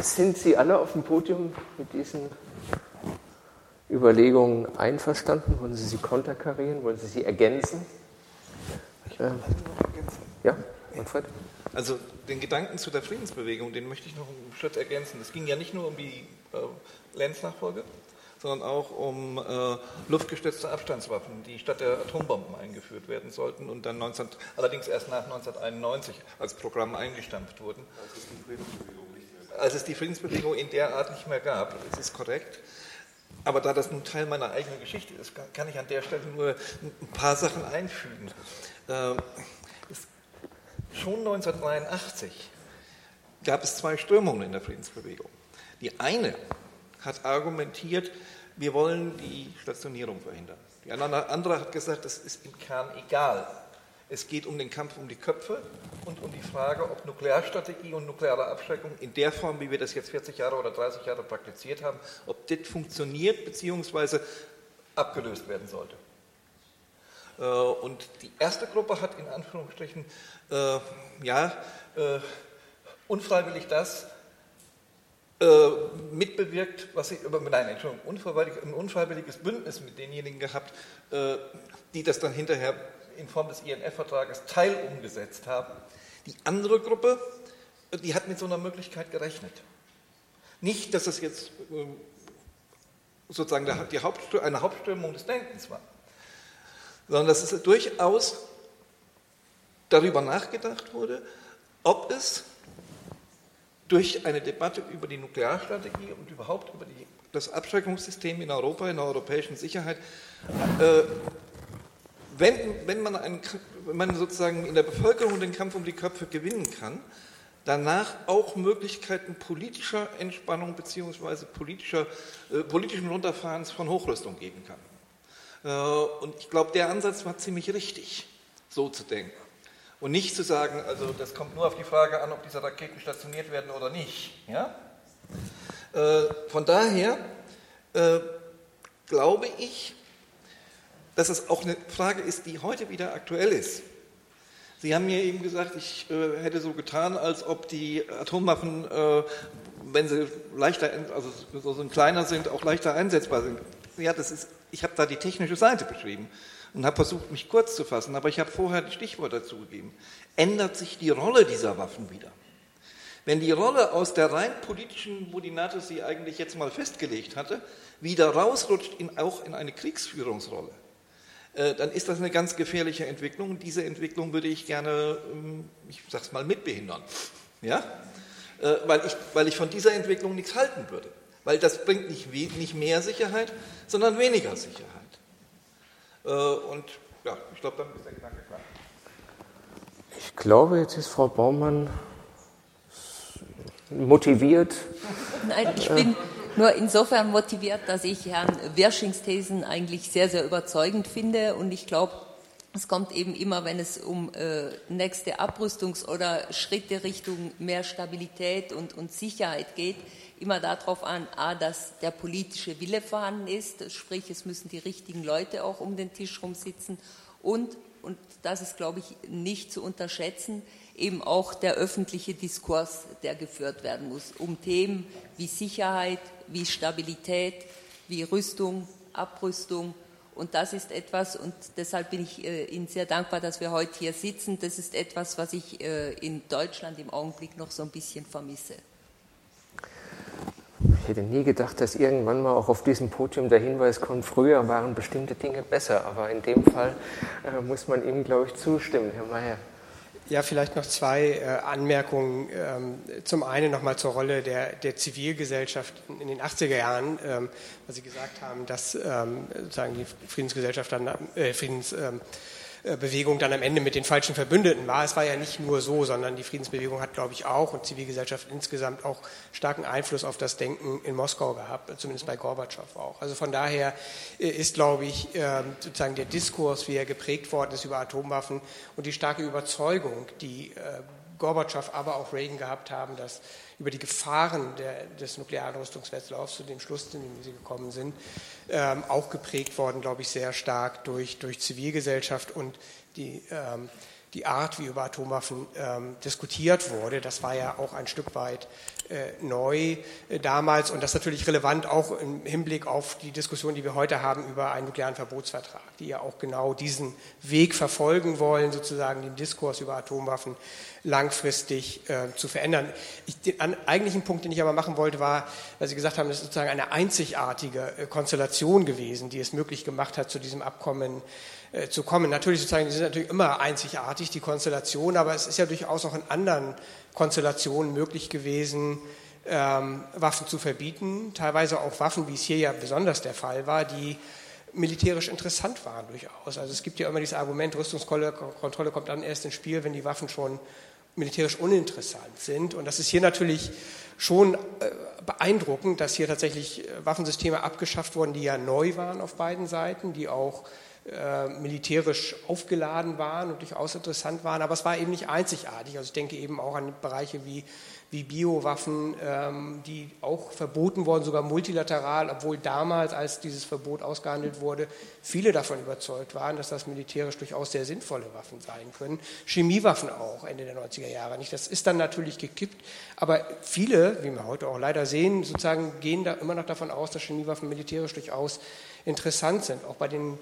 [SPEAKER 2] sind Sie alle auf dem Podium mit diesen Überlegungen einverstanden? Wollen Sie sie konterkarieren? Wollen Sie sie ergänzen? Ähm, ja, Manfred?
[SPEAKER 3] Also den Gedanken zu der Friedensbewegung, den möchte ich noch einen Schritt ergänzen. Es ging ja nicht nur um die äh, Lenz-Nachfolge, sondern auch um äh, luftgestützte Abstandswaffen, die statt der Atombomben eingeführt werden sollten und dann 19, allerdings erst nach 1991 als Programm eingestampft wurden. Als es die Friedensbewegung nicht mehr gab. Als es die Friedensbewegung in der Art nicht mehr gab, das ist korrekt. Aber da das nun Teil meiner eigenen Geschichte ist, kann ich an der Stelle nur ein paar Sachen einfügen. Äh, Schon 1983 gab es zwei Strömungen in der Friedensbewegung. Die eine hat argumentiert, wir wollen die Stationierung verhindern. Die andere hat gesagt, es ist im Kern egal. Es geht um den Kampf um die Köpfe und um die Frage, ob Nuklearstrategie und nukleare Abschreckung in der Form, wie wir das jetzt 40 Jahre oder 30 Jahre praktiziert haben, ob das funktioniert bzw. abgelöst werden sollte. Äh, und die erste Gruppe hat in Anführungsstrichen äh, ja, äh, unfreiwillig das äh, mitbewirkt, was sie, nein, Entschuldigung, unfreiwillig, ein unfreiwilliges Bündnis mit denjenigen gehabt, äh, die das dann hinterher in Form des INF-Vertrages teil umgesetzt haben. Die andere Gruppe, äh, die hat mit so einer Möglichkeit gerechnet. Nicht, dass es jetzt sozusagen die Haupt, eine Hauptströmung des Denkens war, sondern dass es durchaus darüber nachgedacht wurde, ob es durch eine Debatte über die Nuklearstrategie und überhaupt über die, das Abschreckungssystem in Europa, in der europäischen Sicherheit, äh, wenn, wenn, man einen, wenn man sozusagen in der Bevölkerung den Kampf um die Köpfe gewinnen kann, danach auch Möglichkeiten politischer Entspannung bzw. Politischer, äh, politischen Runterfahrens von Hochrüstung geben kann. Äh, und ich glaube, der Ansatz war ziemlich richtig. so zu denken. Und nicht zu sagen, also das kommt nur auf die Frage an, ob diese Raketen stationiert werden oder nicht. Ja? Äh, von daher äh, glaube ich, dass es auch eine Frage ist, die heute wieder aktuell ist. Sie haben mir eben gesagt, ich hätte so getan, als ob die Atomwaffen, wenn sie leichter, also so, so kleiner sind, auch leichter einsetzbar sind. Ja, das ist, ich habe da die technische Seite beschrieben und habe versucht, mich kurz zu fassen, aber ich habe vorher die Stichworte dazu gegeben. Ändert sich die Rolle dieser Waffen wieder? Wenn die Rolle aus der rein politischen, wo die NATO sie eigentlich jetzt mal festgelegt hatte, wieder rausrutscht in, auch in eine Kriegsführungsrolle, äh, dann ist das eine ganz gefährliche Entwicklung. Diese Entwicklung würde ich gerne, ähm, ich sag's mal, mitbehindern. Ja? Äh, weil, ich, weil ich von dieser Entwicklung nichts halten würde. Weil das bringt nicht, nicht mehr Sicherheit, sondern weniger Sicherheit. Äh, und ja, ich glaube, damit ist der Gedanke klar.
[SPEAKER 2] Ich glaube, jetzt ist Frau Baumann motiviert?
[SPEAKER 4] Nein, ich bin nur insofern motiviert, dass ich Herrn Werschings Thesen eigentlich sehr, sehr überzeugend finde und ich glaube, es kommt eben immer, wenn es um äh, nächste Abrüstungs- oder Schritte Richtung mehr Stabilität und, und Sicherheit geht, immer darauf an, a, dass der politische Wille vorhanden ist, sprich es müssen die richtigen Leute auch um den Tisch rum sitzen und, und das ist, glaube ich, nicht zu unterschätzen, eben auch der öffentliche Diskurs, der geführt werden muss, um Themen wie Sicherheit, wie Stabilität, wie Rüstung, Abrüstung. Und das ist etwas, und deshalb bin ich äh, Ihnen sehr dankbar, dass wir heute hier sitzen. Das ist etwas, was ich äh, in Deutschland im Augenblick noch so ein bisschen vermisse.
[SPEAKER 2] Ich hätte nie gedacht, dass irgendwann mal auch auf diesem Podium der Hinweis kommt, früher waren bestimmte Dinge besser. Aber in dem Fall äh, muss man ihm, glaube ich, zustimmen, Herr Mayer.
[SPEAKER 5] Ja, vielleicht noch zwei äh, Anmerkungen. Ähm, zum einen nochmal zur Rolle der, der Zivilgesellschaft in den 80er Jahren, ähm, weil Sie gesagt haben, dass ähm, sozusagen die Friedensgesellschaft dann, äh, Friedens, ähm, äh, Bewegung dann am Ende mit den falschen Verbündeten war. Es war ja nicht nur so, sondern die Friedensbewegung hat, glaube ich, auch und Zivilgesellschaft insgesamt auch starken Einfluss auf das Denken in Moskau gehabt, zumindest bei Gorbatschow auch. Also von daher äh, ist, glaube ich, ähm, sozusagen der Diskurs, wie er geprägt worden ist über Atomwaffen und die starke Überzeugung, die äh, Gorbatschow, aber auch Reagan gehabt haben, dass über die Gefahren der, des nuklearen Rüstungswettlaufs zu dem Schluss, zu dem sie gekommen sind, ähm, auch geprägt worden, glaube ich, sehr stark durch, durch Zivilgesellschaft und die, ähm, die Art, wie über Atomwaffen ähm, diskutiert wurde. Das war ja auch ein Stück weit äh, neu äh, damals und das ist natürlich relevant auch im Hinblick auf die Diskussion, die wir heute haben über einen nuklearen Verbotsvertrag, die ja auch genau diesen Weg verfolgen wollen, sozusagen den Diskurs über Atomwaffen langfristig äh, zu verändern. Ich, den eigentlichen Punkt, den ich aber machen wollte, war, weil Sie gesagt haben, das ist sozusagen eine einzigartige äh, Konstellation gewesen, die es möglich gemacht hat, zu diesem Abkommen äh, zu kommen. Natürlich sozusagen, die sind natürlich immer einzigartig, die Konstellation, aber es ist ja durchaus auch in anderen Konstellationen möglich gewesen, ähm, Waffen zu verbieten, teilweise auch Waffen, wie es hier ja besonders der Fall war, die militärisch interessant waren durchaus. Also es gibt ja immer dieses Argument, Rüstungskontrolle kommt dann erst ins Spiel, wenn die Waffen schon militärisch uninteressant sind. Und das ist hier natürlich schon äh, beeindruckend, dass hier tatsächlich äh, Waffensysteme abgeschafft wurden, die ja neu waren auf beiden Seiten, die auch äh, militärisch aufgeladen waren und durchaus interessant waren. Aber es war eben nicht einzigartig. Also ich denke eben auch an Bereiche wie wie Biowaffen, ähm, die auch verboten wurden, sogar multilateral, obwohl damals, als dieses Verbot ausgehandelt wurde, viele davon überzeugt waren, dass das militärisch durchaus sehr sinnvolle Waffen sein können. Chemiewaffen auch, Ende der 90er Jahre nicht. Das ist dann natürlich gekippt, aber viele, wie wir heute auch leider sehen, sozusagen gehen da immer noch davon aus, dass Chemiewaffen militärisch durchaus interessant sind, auch bei den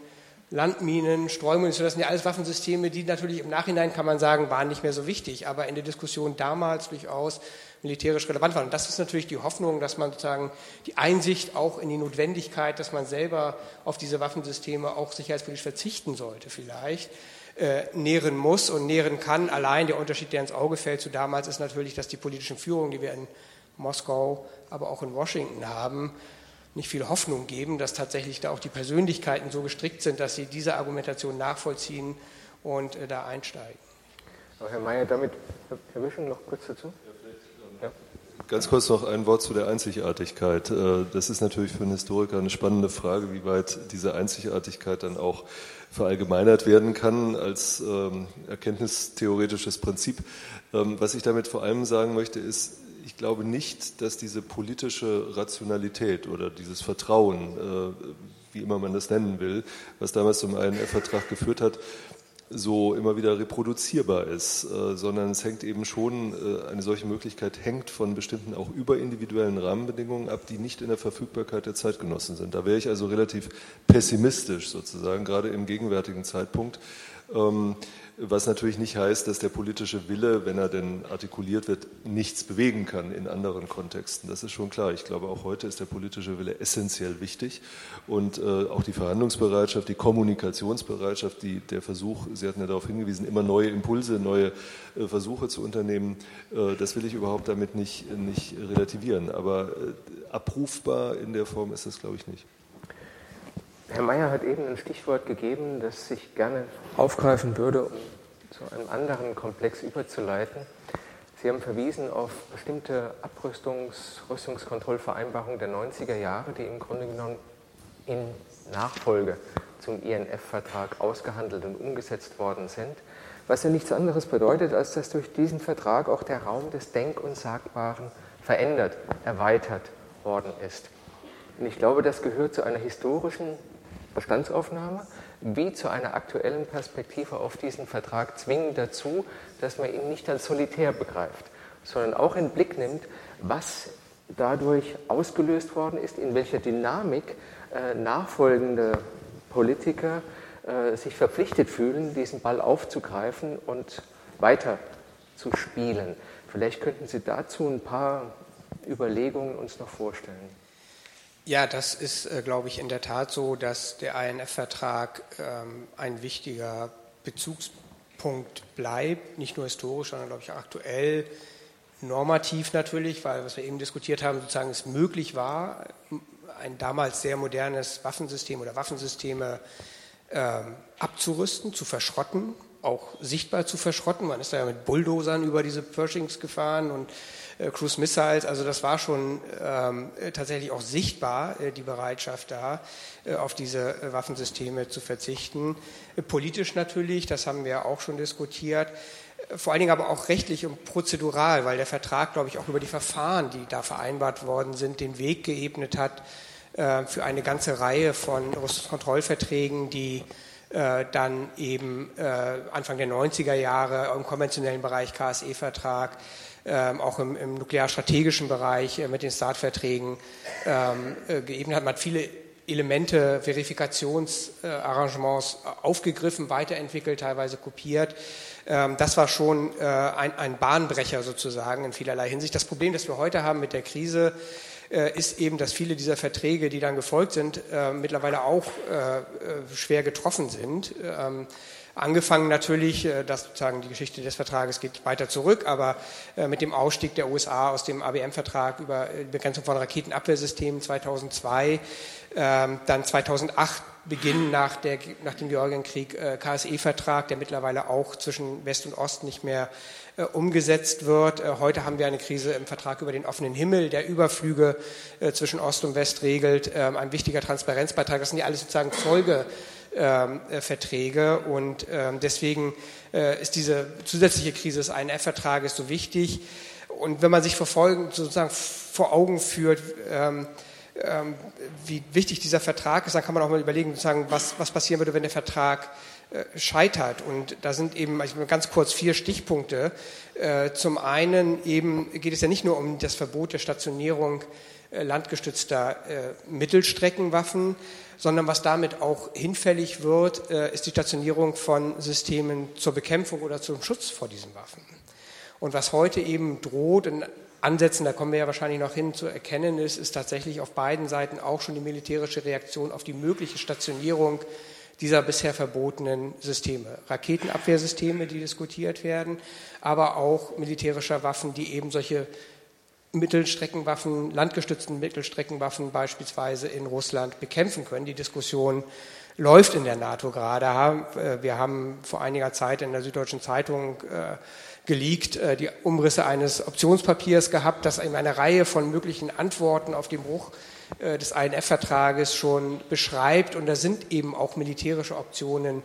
[SPEAKER 5] Landminen, Streumunition, das sind ja alles Waffensysteme, die natürlich im Nachhinein, kann man sagen, waren nicht mehr so wichtig, aber in der Diskussion damals durchaus militärisch relevant waren. Und das ist natürlich die Hoffnung, dass man sozusagen die Einsicht auch in die Notwendigkeit, dass man selber auf diese Waffensysteme auch sicherheitspolitisch verzichten sollte vielleicht, äh, nähren muss und nähren kann. Allein der Unterschied, der ins Auge fällt zu damals, ist natürlich, dass die politischen Führungen, die wir in Moskau, aber auch in Washington haben, nicht viel Hoffnung geben, dass tatsächlich da auch die Persönlichkeiten so gestrickt sind, dass sie diese Argumentation nachvollziehen und äh, da einsteigen.
[SPEAKER 2] Aber Herr Mayer, damit, Herr Wischung, noch kurz dazu?
[SPEAKER 6] Ja, Ganz kurz noch ein Wort zu der Einzigartigkeit. Äh, das ist natürlich für einen Historiker eine spannende Frage, wie weit diese Einzigartigkeit dann auch verallgemeinert werden kann als ähm, erkenntnistheoretisches Prinzip. Ähm, was ich damit vor allem sagen möchte, ist, ich glaube nicht, dass diese politische Rationalität oder dieses Vertrauen, äh, wie immer man das nennen will, was damals zum INF-Vertrag geführt hat, so immer wieder reproduzierbar ist, äh, sondern es hängt eben schon, äh, eine solche Möglichkeit hängt von bestimmten auch überindividuellen Rahmenbedingungen ab, die nicht in der Verfügbarkeit der Zeitgenossen sind. Da wäre ich also relativ pessimistisch sozusagen, gerade im gegenwärtigen Zeitpunkt. Was natürlich nicht heißt, dass der politische Wille, wenn er denn artikuliert wird, nichts bewegen kann in anderen Kontexten. Das ist schon klar. Ich glaube, auch heute ist der politische Wille essentiell wichtig und äh, auch die Verhandlungsbereitschaft, die Kommunikationsbereitschaft, die, der Versuch, Sie hatten ja darauf hingewiesen, immer neue Impulse, neue äh, Versuche zu unternehmen, äh, das will ich überhaupt damit nicht, nicht relativieren. Aber äh, abrufbar in der Form ist das, glaube ich, nicht.
[SPEAKER 2] Herr Mayer hat eben ein Stichwort gegeben, das ich gerne aufgreifen würde, um zu einem anderen Komplex überzuleiten. Sie haben verwiesen auf bestimmte Abrüstungs-, Rüstungskontrollvereinbarungen der 90er Jahre, die im Grunde genommen in Nachfolge zum INF-Vertrag ausgehandelt und umgesetzt worden sind. Was ja nichts anderes bedeutet, als dass durch diesen Vertrag auch der Raum des Denk- und Sagbaren verändert, erweitert worden ist. Und ich glaube, das gehört zu einer historischen Bestandsaufnahme wie zu einer aktuellen Perspektive auf diesen Vertrag zwingend dazu, dass man ihn nicht als solitär begreift, sondern auch in Blick nimmt, was dadurch ausgelöst worden ist, in welcher Dynamik äh, nachfolgende Politiker äh, sich verpflichtet fühlen, diesen Ball aufzugreifen und weiter zu spielen. Vielleicht könnten Sie dazu ein paar Überlegungen uns noch vorstellen.
[SPEAKER 5] Ja, das ist, äh, glaube ich, in der Tat so, dass der INF-Vertrag ähm, ein wichtiger Bezugspunkt bleibt, nicht nur historisch, sondern, glaube ich, aktuell, normativ natürlich, weil, was wir eben diskutiert haben, sozusagen es möglich war, ein damals sehr modernes Waffensystem oder Waffensysteme ähm, abzurüsten, zu verschrotten, auch sichtbar zu verschrotten. Man ist da ja mit Bulldozern über diese Pershings gefahren und Cruise Missiles. Also das war schon ähm, tatsächlich auch sichtbar, äh, die Bereitschaft da, äh, auf diese äh, Waffensysteme zu verzichten. Äh, politisch natürlich, das haben wir auch schon diskutiert. Äh, vor allen Dingen aber auch rechtlich und prozedural, weil der Vertrag, glaube ich, auch über die Verfahren, die da vereinbart worden sind, den Weg geebnet hat für eine ganze Reihe von Rüstungskontrollverträgen, die dann eben Anfang der 90er Jahre im konventionellen Bereich KSE-Vertrag ähm, auch im, im nuklearstrategischen Bereich äh, mit den Startverträgen ähm, äh, geebnet hat. Man hat viele Elemente, Verifikationsarrangements äh, aufgegriffen, weiterentwickelt, teilweise kopiert. Ähm, das war schon ein, ein Bahnbrecher sozusagen in vielerlei Hinsicht. Das Problem, das wir heute haben mit der Krise, ist eben, dass viele dieser Verträge, die dann gefolgt sind, mittlerweile auch schwer getroffen sind. Angefangen natürlich, äh, das sozusagen die Geschichte des Vertrages geht weiter zurück, aber äh, mit dem Ausstieg der USA aus dem ABM-Vertrag über die Begrenzung von Raketenabwehrsystemen 2002, ähm, dann 2008 Beginn nach, der, nach dem Georgienkrieg äh, KSE-Vertrag, der mittlerweile auch zwischen West und Ost nicht mehr umgesetzt wird. Heute haben wir eine Krise im Vertrag über den offenen Himmel, der Überflüge zwischen Ost und West regelt. Ähm, ein wichtiger Transparenzbeitrag. Das sind ja alles sozusagen Folge äh, Verträge. Und ähm, deswegen äh, ist diese zusätzliche Krise des INF-Vertrages so wichtig. Und wenn man sich verfolgen, sozusagen vor Augen führt, ähm, ähm, wie wichtig dieser Vertrag ist, dann kann man auch mal überlegen, sozusagen, was, was passieren würde, wenn der Vertrag äh, scheitert. Und da sind eben also ganz kurz vier Stichpunkte. Äh, zum einen eben geht es ja nicht nur um das Verbot der Stationierung äh, landgestützter Mittelstreckenwaffen, sondern was damit auch hinfällig wird, äh, ist die Stationierung von Systemen zur Bekämpfung oder zum Schutz vor diesen Waffen. Und was heute eben droht, in Ansätzen, da kommen wir ja wahrscheinlich noch hin, zu erkennen ist, ist tatsächlich auf beiden Seiten auch schon die militärische Reaktion auf die mögliche Stationierung dieser bisher verbotenen Systeme. Raketenabwehrsysteme, die diskutiert werden, aber auch militärischer Waffen, die eben solche Mittelstreckenwaffen, landgestützten Mittelstreckenwaffen beispielsweise in Russland bekämpfen können. Die Diskussion läuft in der NATO gerade. Äh, wir haben vor einiger Zeit in der Süddeutschen Zeitung äh, geleakt die Umrisse eines Optionspapiers gehabt, das eben eine Reihe von möglichen Antworten auf den Bruch des INF-Vertrages schon beschreibt. Und da sind eben auch militärische Optionen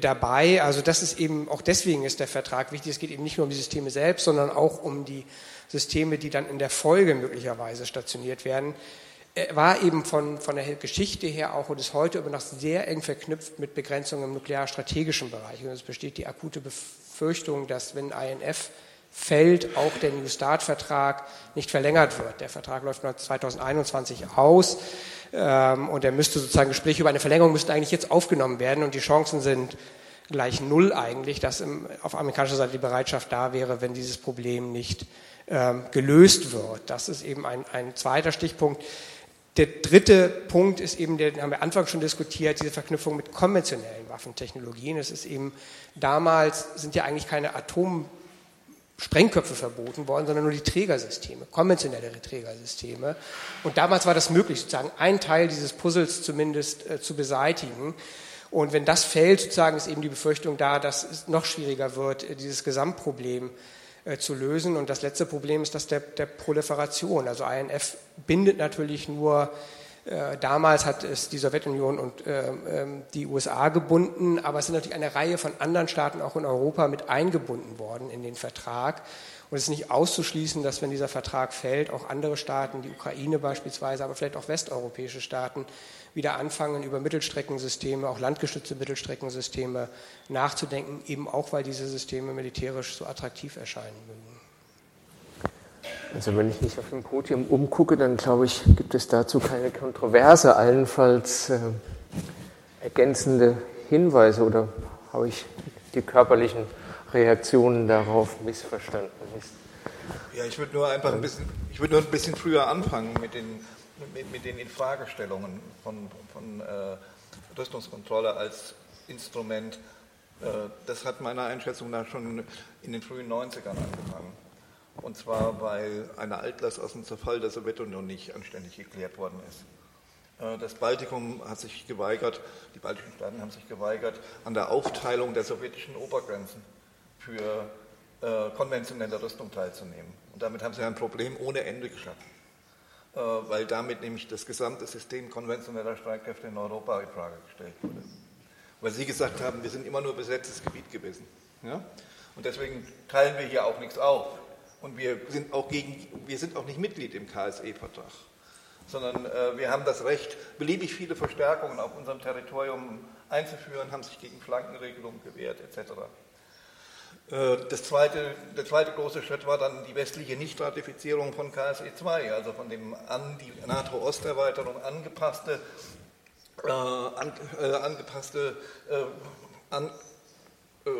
[SPEAKER 5] dabei. Also das ist eben, auch deswegen ist der Vertrag wichtig. Es geht eben nicht nur um die Systeme selbst, sondern auch um die Systeme, die dann in der Folge möglicherweise stationiert werden. Er war eben von, von der Geschichte her auch und ist heute immer noch sehr eng verknüpft mit Begrenzungen im nuklearstrategischen Bereich. Und es besteht die akute Befürchtung, dass wenn INF fällt, auch der New Start-Vertrag nicht verlängert wird. Der Vertrag läuft 2021 aus ähm, und er müsste sozusagen Gespräche über eine Verlängerung müssten eigentlich jetzt aufgenommen werden und die Chancen sind gleich null eigentlich, dass im, auf amerikanischer Seite die Bereitschaft da wäre, wenn dieses Problem nicht gelöst wird. Das ist eben ein, ein zweiter Stichpunkt. Der dritte Punkt ist eben, den haben wir Anfang schon diskutiert, diese Verknüpfung mit konventionellen Waffentechnologien. Es ist eben damals sind ja eigentlich keine Atomsprengköpfe verboten worden, sondern nur die Trägersysteme, konventionelle Trägersysteme. Und damals war das möglich, sozusagen einen Teil dieses Puzzles zumindest äh, zu beseitigen. Und wenn das fällt, sozusagen ist eben die Befürchtung da, dass es noch schwieriger wird, äh, dieses Gesamtproblem zu lösen. Und das letzte Problem ist das der, der Proliferation. Also INF bindet natürlich nur äh, Damals hat es die Sowjetunion und äh, die USA gebunden, aber es sind natürlich eine Reihe von anderen Staaten auch in Europa mit eingebunden worden in den Vertrag. Und es ist nicht auszuschließen, dass wenn dieser Vertrag fällt, auch andere Staaten, die Ukraine beispielsweise, aber vielleicht auch westeuropäische Staaten, wieder anfangen, über Mittelstreckensysteme, auch landgestützte Mittelstreckensysteme nachzudenken, eben auch weil diese Systeme militärisch so attraktiv erscheinen mögen.
[SPEAKER 2] Also wenn ich mich auf dem Podium umgucke, dann glaube ich, gibt es dazu keine Kontroverse, allenfalls äh, ergänzende Hinweise oder habe ich die körperlichen Reaktionen darauf missverstanden?
[SPEAKER 3] Ja, ich würde nur einfach ein bisschen, ich würde nur ein bisschen früher anfangen mit den mit, mit den Infragestellungen von, von äh, Rüstungskontrolle als Instrument, äh, das hat meiner Einschätzung nach schon in den frühen 90ern angefangen. Und zwar, weil eine Altlast aus dem Zerfall der Sowjetunion nicht anständig geklärt worden ist. Äh, das Baltikum hat sich geweigert, die baltischen Staaten haben sich geweigert, an der Aufteilung der sowjetischen Obergrenzen für äh, konventionelle Rüstung teilzunehmen. Und damit haben sie ein Problem ohne Ende geschaffen. Äh, weil damit nämlich das gesamte System konventioneller Streitkräfte in Europa in Frage gestellt wurde. Weil Sie gesagt haben, wir sind immer nur besetztes Gebiet gewesen. Ja? Und deswegen teilen wir hier auch nichts auf. Und wir sind auch, gegen, wir sind auch nicht Mitglied im KSE-Vertrag, sondern äh, wir haben das Recht, beliebig viele Verstärkungen auf unserem Territorium einzuführen, haben sich gegen Flankenregelungen gewehrt etc. Äh, das zweite, der zweite große Schritt war dann die westliche Nichtratifizierung von KSE II, also von dem an die NATO-Osterweiterung angepasste, äh, an, äh, angepasste äh, an, äh,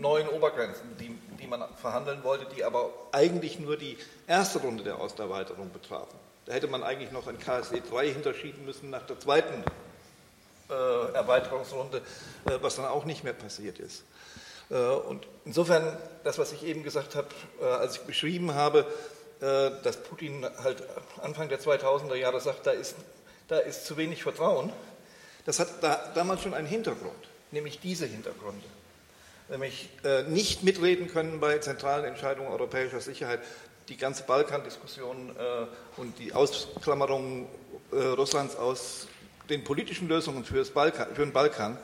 [SPEAKER 3] neuen Obergrenzen, die, die man verhandeln wollte, die aber eigentlich nur die erste Runde der Osterweiterung betrafen. Da hätte man eigentlich noch ein KSE III hinterschieben müssen nach der zweiten äh, Erweiterungsrunde, was dann auch nicht mehr passiert ist. Äh, und insofern, das, was ich eben gesagt habe, äh, als ich beschrieben habe, äh, dass Putin halt Anfang der 2000er Jahre sagt, da ist, da ist zu wenig Vertrauen, das hat da, damals schon einen Hintergrund, nämlich diese Hintergründe. Nämlich nicht mitreden können bei zentralen Entscheidungen europäischer Sicherheit, die ganze Balkan-Diskussion und die Ausklammerung Russlands aus den politischen Lösungen Balkan, für den Balkan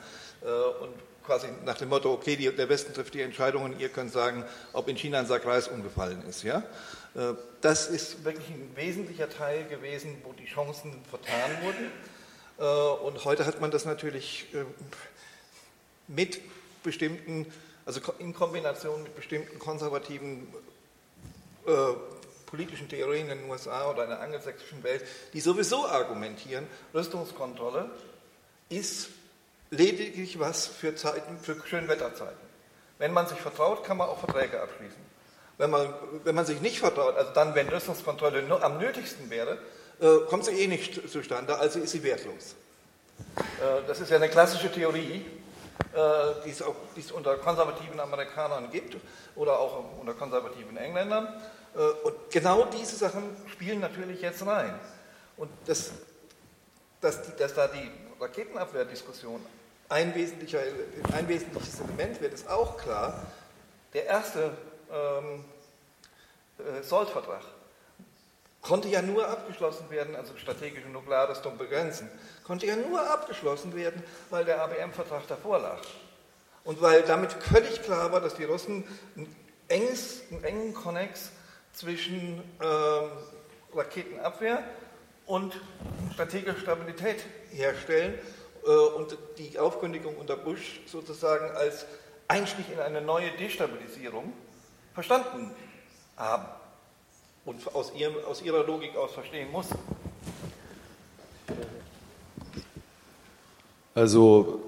[SPEAKER 3] und quasi nach dem Motto, okay, die, der Westen trifft die Entscheidungen, ihr könnt sagen, ob in China ein Sack Reis umgefallen ist. Ja? Äh, das ist wirklich ein wesentlicher Teil gewesen, wo die Chancen vertan wurden. Äh, und heute hat man das natürlich äh, mit bestimmten, also in Kombination mit bestimmten konservativen politischen Theorien in den USA oder in der angelsächsischen Welt, die sowieso argumentieren, Rüstungskontrolle ist lediglich was für Zeiten, für Schönwetterzeiten. Wenn man sich vertraut, kann man auch Verträge abschließen. Wenn man, wenn man sich nicht vertraut, also dann, wenn Rüstungskontrolle nur am nötigsten wäre, äh, kommt sie eh nicht zustande, also ist sie wertlos. Äh, das ist ja eine klassische Theorie, äh, die es, auch, die es unter konservativen Amerikanern gibt oder auch unter konservativen Engländern. Äh, und genau diese Sachen spielen natürlich jetzt rein. Und das, dass, die, dass da die Raketenabwehrdiskussion ein, wesentlicher, ein wesentliches Element wird, ist auch klar, der erste ähm, äh, SALT-Vertrag konnte ja nur abgeschlossen werden, also strategische Nuklearrüstung begrenzen, konnte ja nur abgeschlossen werden, weil der ABM-Vertrag davor lag. Und weil damit völlig klar war, dass die Russen ein enges, einen engen Konnex zwischen ähm, Raketenabwehr und strategischer Stabilität herstellen und die Aufkündigung unter Bush sozusagen als Einstieg in eine neue Destabilisierung verstanden haben und aus, ihrem, aus ihrer Logik aus verstehen mussten.
[SPEAKER 6] Also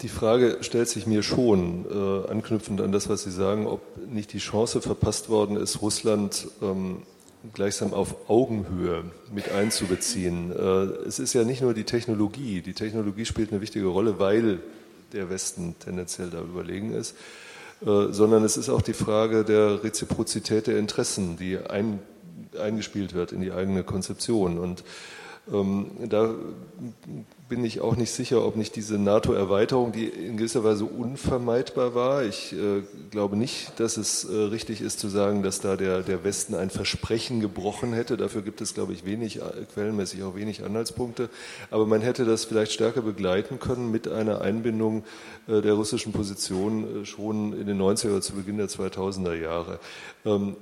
[SPEAKER 6] die Frage stellt sich mir schon, äh, anknüpfend an das, was Sie sagen, ob nicht die Chance verpasst worden ist, Russland ähm, gleichsam auf Augenhöhe mit einzubeziehen. Äh, es ist ja nicht nur die Technologie. Die Technologie spielt eine wichtige Rolle, weil der Westen tendenziell da überlegen ist, äh, sondern es ist auch die Frage der Reziprozität der Interessen, die ein, eingespielt wird in die eigene Konzeption. Und ähm, da bin ich auch nicht sicher, ob nicht diese NATO-Erweiterung, die in gewisser Weise unvermeidbar war. Ich äh, glaube nicht, dass es äh, richtig ist zu sagen, dass da der, der Westen ein Versprechen gebrochen hätte. Dafür gibt es, glaube ich, wenig, äh, quellenmäßig auch wenig Anhaltspunkte. Aber man hätte das vielleicht stärker begleiten können mit einer Einbindung äh, der russischen Position äh, schon in den 90er oder zu Beginn der 2000er Jahre. Ähm,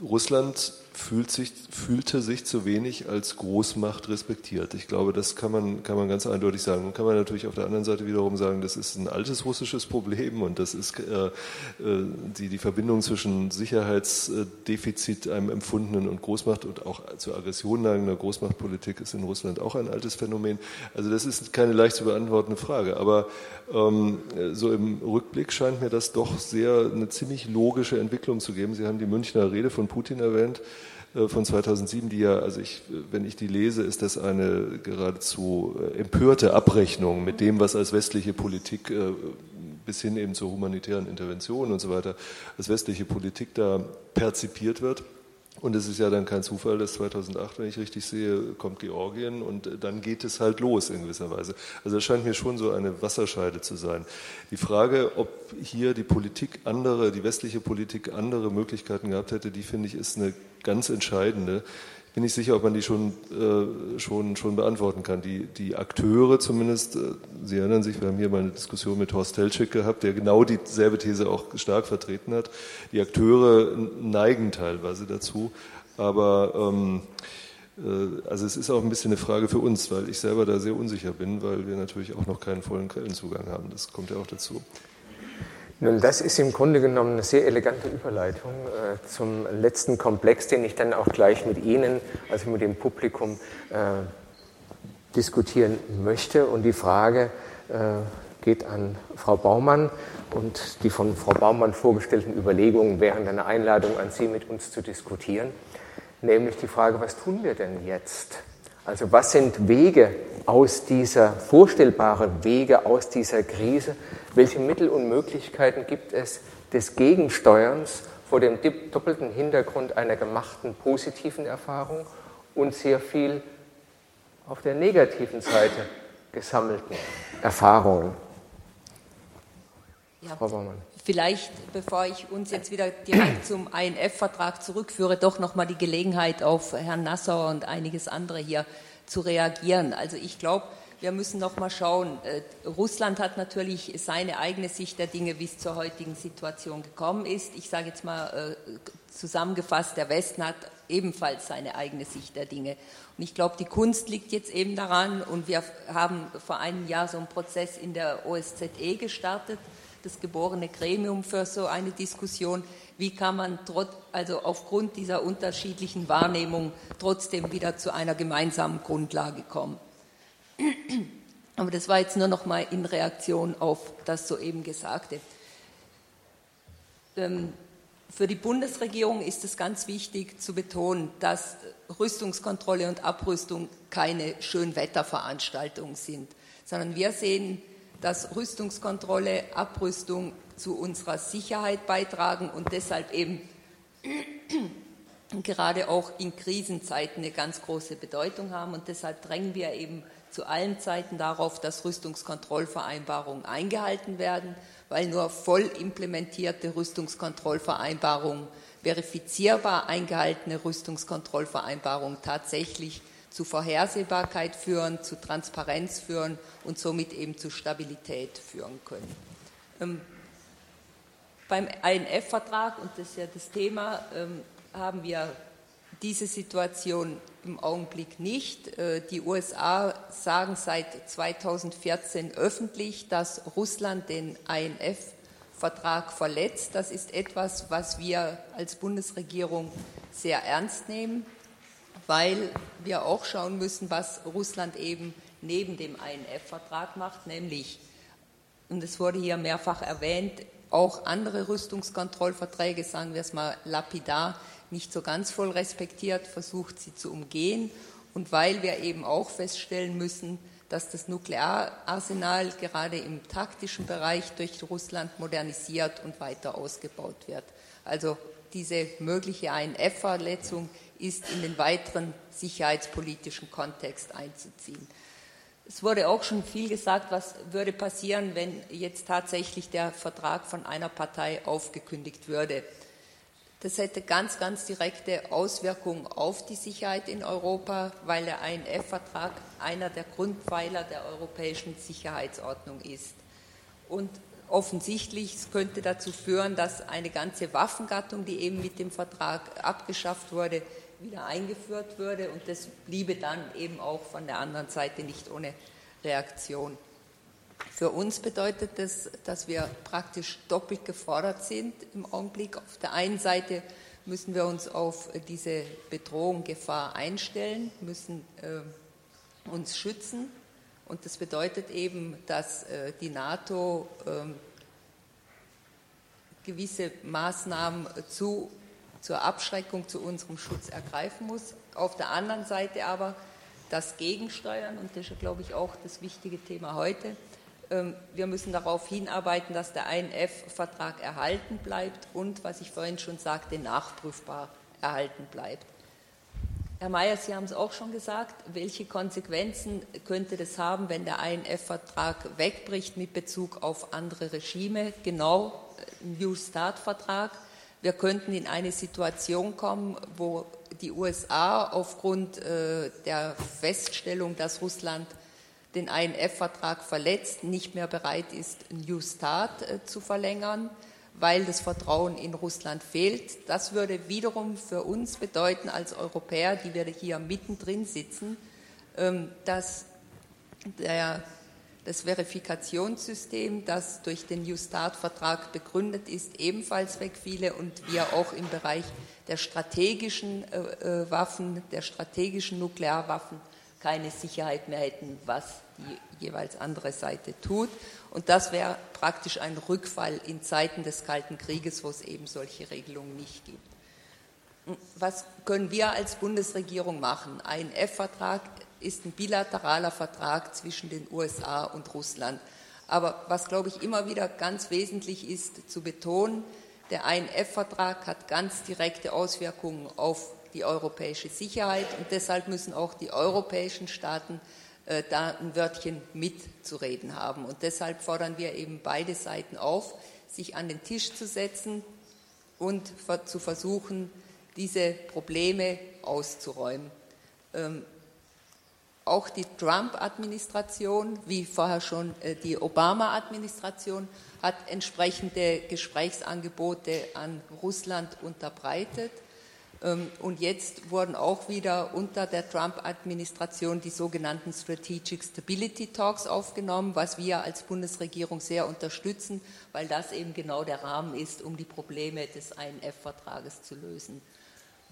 [SPEAKER 6] Russland fühlt sich, fühlte sich zu wenig als Großmacht respektiert. Ich glaube, das kann man, kann man ganz eindeutig sagen. Und kann man natürlich auf der anderen Seite wiederum sagen, das ist ein altes russisches Problem und das ist äh, äh die, die Verbindung zwischen Sicherheitsdefizit, einem empfundenen und Großmacht und auch zur Aggression neigender Großmachtpolitik ist in Russland auch ein altes Phänomen. Also das ist keine leicht zu beantwortende Frage. Aber ähm, so im Rückblick scheint mir das doch sehr eine ziemlich logische Entwicklung zu geben. Sie haben die Münchner Rede von Putin erwähnt. Äh, von 2007, die ja, also ich, wenn ich die lese, ist das eine geradezu äh, empörte Abrechnung mit dem, was als westliche Politik äh, bis hin eben zur humanitären Intervention und so weiter, als westliche Politik da perzipiert wird. Und es ist ja dann kein Zufall, dass 2008, wenn ich richtig sehe, kommt Georgien und dann geht es halt los in gewisser Weise. Also das scheint mir schon so eine Wasserscheide zu sein. Die Frage, ob hier die Politik andere, die westliche Politik andere Möglichkeiten gehabt hätte, die finde ich ist eine ganz entscheidende. Ich bin nicht sicher, ob man die schon, äh, schon, schon beantworten kann. Die, die Akteure zumindest, äh, Sie erinnern sich, wir haben hier mal eine Diskussion mit Horst Telschik gehabt, der genau dieselbe These auch stark vertreten hat. Die Akteure neigen teilweise dazu, aber ähm, äh, also es ist auch ein bisschen eine Frage für uns, weil ich selber da sehr unsicher bin, weil wir natürlich auch noch keinen vollen Quellenzugang haben. Das kommt ja auch dazu.
[SPEAKER 2] Nun, das ist im Grunde genommen eine sehr elegante Überleitung äh, zum letzten Komplex, den ich dann auch gleich mit Ihnen, also mit dem Publikum, äh, diskutieren möchte. Und die Frage äh, geht an Frau Baumann und die von Frau Baumann vorgestellten Überlegungen wären eine Einladung an Sie, mit uns zu diskutieren. Nämlich die Frage, was tun wir denn jetzt? Also was sind Wege aus dieser, vorstellbare Wege aus dieser Krise? Welche Mittel und Möglichkeiten gibt es des Gegensteuerns vor dem doppelten Hintergrund einer gemachten positiven Erfahrung und sehr viel auf der negativen Seite gesammelten Erfahrungen?
[SPEAKER 4] Ja. Frau Baumann. Vielleicht, bevor ich uns jetzt wieder direkt zum INF-Vertrag zurückführe, doch nochmal die Gelegenheit auf Herrn Nassauer und einiges andere hier zu reagieren. Also ich glaube, wir müssen noch mal schauen. Äh, Russland hat natürlich seine eigene Sicht der Dinge, wie es zur heutigen Situation gekommen ist. Ich sage jetzt mal äh, zusammengefasst, der Westen hat ebenfalls seine eigene Sicht der Dinge. Und ich glaube, die Kunst liegt jetzt eben daran, und wir haben vor einem Jahr so einen Prozess in der OSZE gestartet, das geborene Gremium für so eine Diskussion. Wie kann man trotz, also aufgrund dieser unterschiedlichen Wahrnehmung trotzdem wieder zu einer gemeinsamen Grundlage kommen? Aber das war jetzt nur noch mal in Reaktion auf das soeben Gesagte. Ähm, für die Bundesregierung ist es ganz wichtig zu betonen, dass Rüstungskontrolle und Abrüstung keine Schönwetterveranstaltungen sind, sondern wir sehen, dass Rüstungskontrolle, Abrüstung zu unserer Sicherheit beitragen und deshalb eben gerade auch in Krisenzeiten eine ganz große Bedeutung haben. Und deshalb drängen wir eben zu allen Zeiten darauf, dass Rüstungskontrollvereinbarungen eingehalten werden, weil nur voll implementierte Rüstungskontrollvereinbarungen, verifizierbar eingehaltene Rüstungskontrollvereinbarungen tatsächlich zu Vorhersehbarkeit führen, zu Transparenz führen und somit eben zu Stabilität führen können. Ähm, beim INF-Vertrag, und das ist ja das Thema, ähm, haben wir diese Situation im Augenblick nicht. Äh, die USA sagen seit 2014 öffentlich, dass Russland den INF-Vertrag verletzt. Das ist etwas, was wir als Bundesregierung sehr ernst nehmen, weil wir auch schauen müssen, was Russland eben neben dem INF-Vertrag macht, nämlich, und es wurde hier mehrfach erwähnt, auch andere Rüstungskontrollverträge, sagen wir es mal lapidar, nicht so ganz voll respektiert, versucht sie zu umgehen. Und weil wir eben auch feststellen müssen, dass das Nukleararsenal gerade im taktischen Bereich durch Russland modernisiert und weiter ausgebaut wird. Also diese mögliche INF-Verletzung ist in den weiteren sicherheitspolitischen Kontext einzuziehen. Es wurde auch schon viel gesagt, was würde passieren, wenn jetzt tatsächlich der Vertrag von einer Partei aufgekündigt würde. Das hätte ganz, ganz direkte Auswirkungen auf die Sicherheit in Europa, weil der INF-Vertrag einer der Grundpfeiler der europäischen Sicherheitsordnung ist. Und offensichtlich könnte dazu führen, dass eine ganze Waffengattung, die eben mit dem Vertrag abgeschafft wurde, wieder eingeführt würde. Und das bliebe dann eben auch von der anderen Seite nicht ohne Reaktion. Für uns bedeutet das, dass wir praktisch doppelt gefordert sind im Augenblick. Auf der einen Seite müssen wir uns auf diese Bedrohung, Gefahr einstellen, müssen äh, uns schützen. Und das bedeutet eben, dass äh, die NATO äh, gewisse Maßnahmen zu, zur Abschreckung, zu unserem Schutz ergreifen muss. Auf der anderen Seite aber das Gegensteuern, und das ist, glaube ich, auch das wichtige Thema heute, ähm, wir müssen darauf hinarbeiten, dass der INF-Vertrag erhalten bleibt und, was ich vorhin schon sagte, nachprüfbar erhalten bleibt. Herr Mayer, Sie haben es auch schon gesagt. Welche Konsequenzen könnte das haben, wenn der INF-Vertrag wegbricht mit Bezug auf andere Regime? Genau, äh, New Start-Vertrag. Wir könnten in eine Situation kommen, wo die USA aufgrund äh, der Feststellung, dass Russland den INF-Vertrag verletzt, nicht mehr bereit ist, New Start äh, zu verlängern, weil das Vertrauen in Russland fehlt. Das würde wiederum für uns bedeuten, als Europäer, die wir hier mittendrin sitzen, ähm, dass der, das Verifikationssystem, das durch den New Start-Vertrag begründet ist, ebenfalls wegfiele und wir auch im Bereich der strategischen äh, äh Waffen, der strategischen Nuklearwaffen keine Sicherheit mehr hätten, was die jeweils andere Seite tut. Und das wäre praktisch ein Rückfall in Zeiten des Kalten Krieges, wo es eben solche Regelungen nicht gibt. Was können wir als Bundesregierung machen? Ein F-Vertrag ist ein bilateraler Vertrag zwischen den USA und Russland. Aber was, glaube ich, immer wieder ganz wesentlich ist zu betonen, der INF-Vertrag hat ganz direkte Auswirkungen auf die europäische Sicherheit und deshalb müssen auch die europäischen Staaten äh, da ein Wörtchen mitzureden haben. Und deshalb fordern wir eben beide Seiten auf, sich an den Tisch zu setzen und zu versuchen, diese Probleme auszuräumen. Ähm, auch die Trump-Administration, wie vorher schon äh, die Obama-Administration, hat entsprechende Gesprächsangebote an Russland unterbreitet. Ähm, und jetzt wurden auch wieder unter der Trump-Administration die sogenannten Strategic Stability Talks aufgenommen, was wir als Bundesregierung sehr unterstützen, weil das eben genau der Rahmen ist, um die Probleme des INF-Vertrages zu lösen.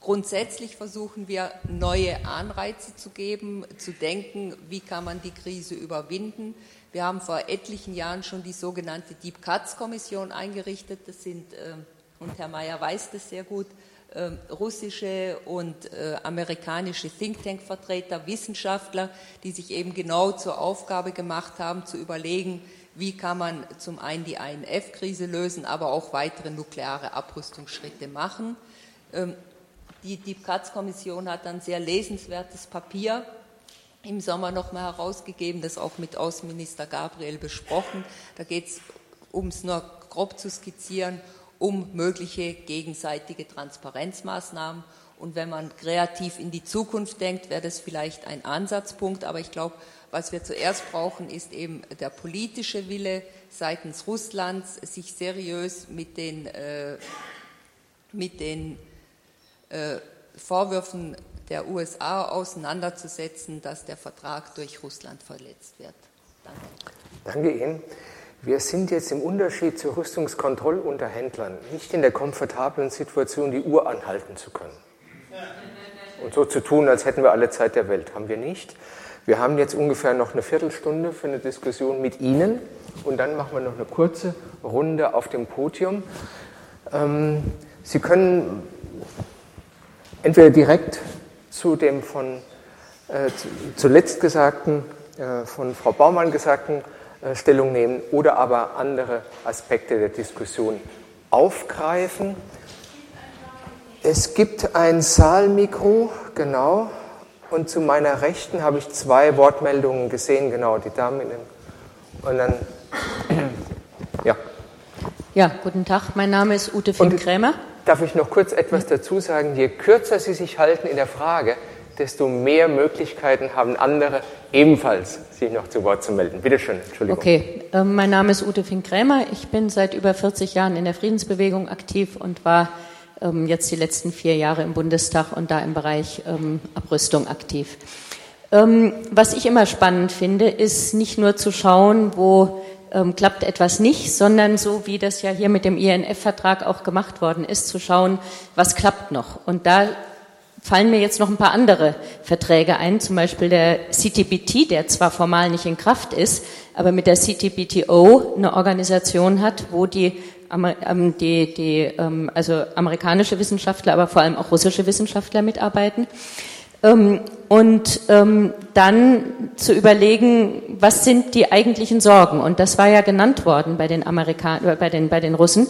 [SPEAKER 4] Grundsätzlich versuchen wir, neue Anreize zu geben, zu denken, wie kann man die Krise überwinden. Wir haben vor etlichen Jahren schon die sogenannte Deep Cuts Kommission eingerichtet. Das sind, äh, und Herr Mayer weiß das sehr gut, äh, russische und äh, amerikanische Think Tank Vertreter, Wissenschaftler, die sich eben genau zur Aufgabe gemacht haben, zu überlegen, wie kann man zum einen die INF-Krise lösen, aber auch weitere nukleare Abrüstungsschritte machen. Ähm, Die Deep Cuts Kommission hat ein sehr lesenswertes Papier im Sommer nochmal herausgegeben, das auch mit Außenminister Gabriel besprochen. Da geht es, um es nur grob zu skizzieren, um mögliche gegenseitige Transparenzmaßnahmen. Und wenn man kreativ in die Zukunft denkt, wäre das vielleicht ein Ansatzpunkt. Aber ich glaube, was wir zuerst brauchen, ist eben der politische Wille seitens Russlands, sich seriös mit den, äh, mit den äh, Vorwürfen der USA auseinanderzusetzen, dass der Vertrag durch Russland verletzt wird. Danke.
[SPEAKER 2] Danke Ihnen. Wir sind jetzt im Unterschied zu Rüstungskontrollunterhändlern nicht in der komfortablen Situation, die Uhr anhalten zu können. Und so zu tun, als hätten wir alle Zeit der Welt. Haben wir nicht. Wir haben jetzt ungefähr noch eine Viertelstunde für eine Diskussion mit Ihnen und dann machen wir noch eine kurze Runde auf dem Podium. Ähm, Sie können entweder direkt zu dem von äh, zuletzt gesagten, äh, von Frau Baumann gesagten äh, Stellung nehmen oder aber andere Aspekte der Diskussion aufgreifen. Es gibt ein Saalmikro, genau, und zu meiner Rechten habe ich zwei Wortmeldungen gesehen, genau, die Dame in dem. Und dann, ja.
[SPEAKER 7] Ja, guten Tag, mein Name ist Ute Finn-Krämer.
[SPEAKER 2] Darf ich noch kurz etwas dazu sagen? Je kürzer Sie sich halten in der Frage, desto mehr Möglichkeiten haben andere ebenfalls, sich noch zu Wort zu melden. Bitte schön, Entschuldigung.
[SPEAKER 7] Okay, äh, mein Name ist Ute Fink-Krämer. Ich bin seit über 40 Jahren in der Friedensbewegung aktiv und war ähm, jetzt die letzten vier Jahre im Bundestag und da im Bereich ähm, Abrüstung aktiv. Ähm, was ich immer spannend finde, ist nicht nur zu schauen, wo ähm, klappt etwas nicht, sondern so wie das ja hier mit dem INF-Vertrag auch gemacht worden ist, zu schauen, was klappt noch. Und da fallen mir jetzt noch ein paar andere Verträge ein, zum Beispiel der CTBT, der zwar formal nicht in Kraft ist, aber mit der CTBTO eine Organisation hat, wo die, ähm, die, die ähm, also amerikanische Wissenschaftler, aber vor allem auch russische Wissenschaftler mitarbeiten. Ähm, und dann zu überlegen, was sind die eigentlichen Sorgen? Und das war ja genannt worden bei den Amerikanern, bei den, bei den Russen.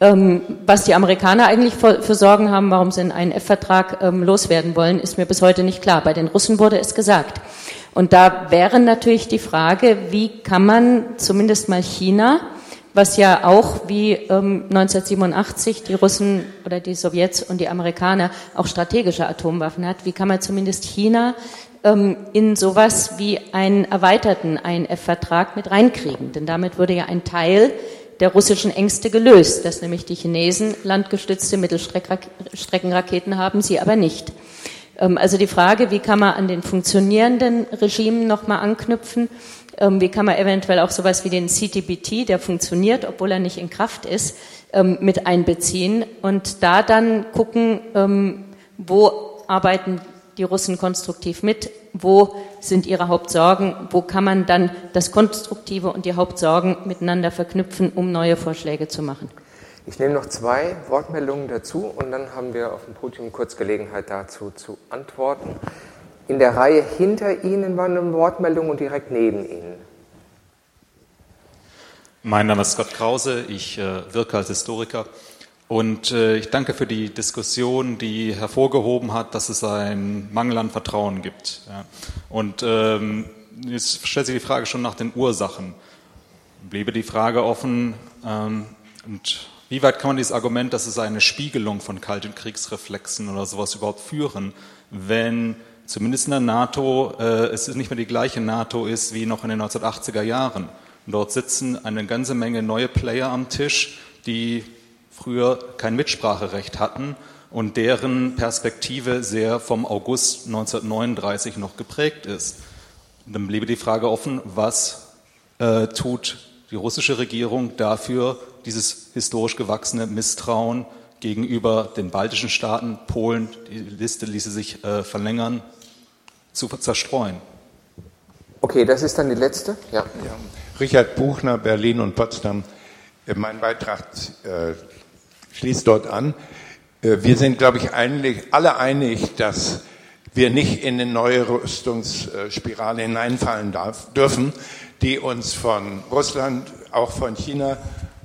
[SPEAKER 7] Ähm, was die Amerikaner eigentlich für, für, Sorgen haben, warum sie einen INF-Vertrag ähm, loswerden wollen, ist mir bis heute nicht klar. Bei den Russen wurde es gesagt. Und da wäre natürlich die Frage, wie kann man zumindest mal China, was ja auch wie ähm, 1987 die Russen oder die Sowjets und die Amerikaner auch strategische Atomwaffen hat, wie kann man zumindest China ähm, in sowas wie einen erweiterten INF-Vertrag mit reinkriegen? Denn damit würde ja ein Teil der russischen Ängste gelöst, dass nämlich die Chinesen landgestützte Mittelstreckenraketen haben, sie aber nicht. Ähm, also die Frage, wie kann man an den funktionierenden Regimen nochmal anknüpfen? Ähm, wie kann man eventuell auch sowas wie den CTBT, der funktioniert, obwohl er nicht in Kraft ist, ähm, mit einbeziehen und da dann gucken, wo arbeiten die Russen konstruktiv mit? Wo sind ihre Hauptsorgen? Wo kann man dann das Konstruktive und die Hauptsorgen miteinander verknüpfen, um neue Vorschläge zu machen?
[SPEAKER 2] Ich nehme noch zwei Wortmeldungen dazu und dann haben wir auf dem Podium kurz Gelegenheit dazu zu antworten. In der Reihe hinter Ihnen war eine Wortmeldung und direkt neben Ihnen.
[SPEAKER 8] Mein Name ist Scott Krause, ich äh, wirke als Historiker und äh, ich danke für die Diskussion, die hervorgehoben hat, dass es einen Mangel an Vertrauen gibt. Ja. Und ähm, jetzt stellt sich die Frage schon nach den Ursachen. Bliebe die Frage offen, ähm, und wie weit kann man dieses Argument, dass es eine Spiegelung von kalten Kriegsreflexen oder sowas überhaupt führen, wenn zumindest in der NATO äh, es nicht mehr die gleiche NATO ist wie noch in den 1980er Jahren. Und dort sitzen eine ganze Menge neue Player am Tisch, die früher kein Mitspracherecht hatten und deren Perspektive sehr vom August 1939 noch geprägt ist. Und dann bliebe die Frage offen, was äh, tut die russische Regierung dafür, dieses historisch gewachsene Misstrauen gegenüber den baltischen Staaten, Polen, die Liste ließe sich äh, verlängern, zu zerstreuen.
[SPEAKER 2] Okay, das ist dann die letzte. Ja. ja.
[SPEAKER 9] Richard Buchner, Berlin und Potsdam. Äh, mein Beitrag äh, schließt dort an. Äh, wir sind, glaube ich, eigentlich alle einig, dass wir nicht in eine neue Rüstungsspirale hineinfallen darf, dürfen, die uns von Russland, auch von China,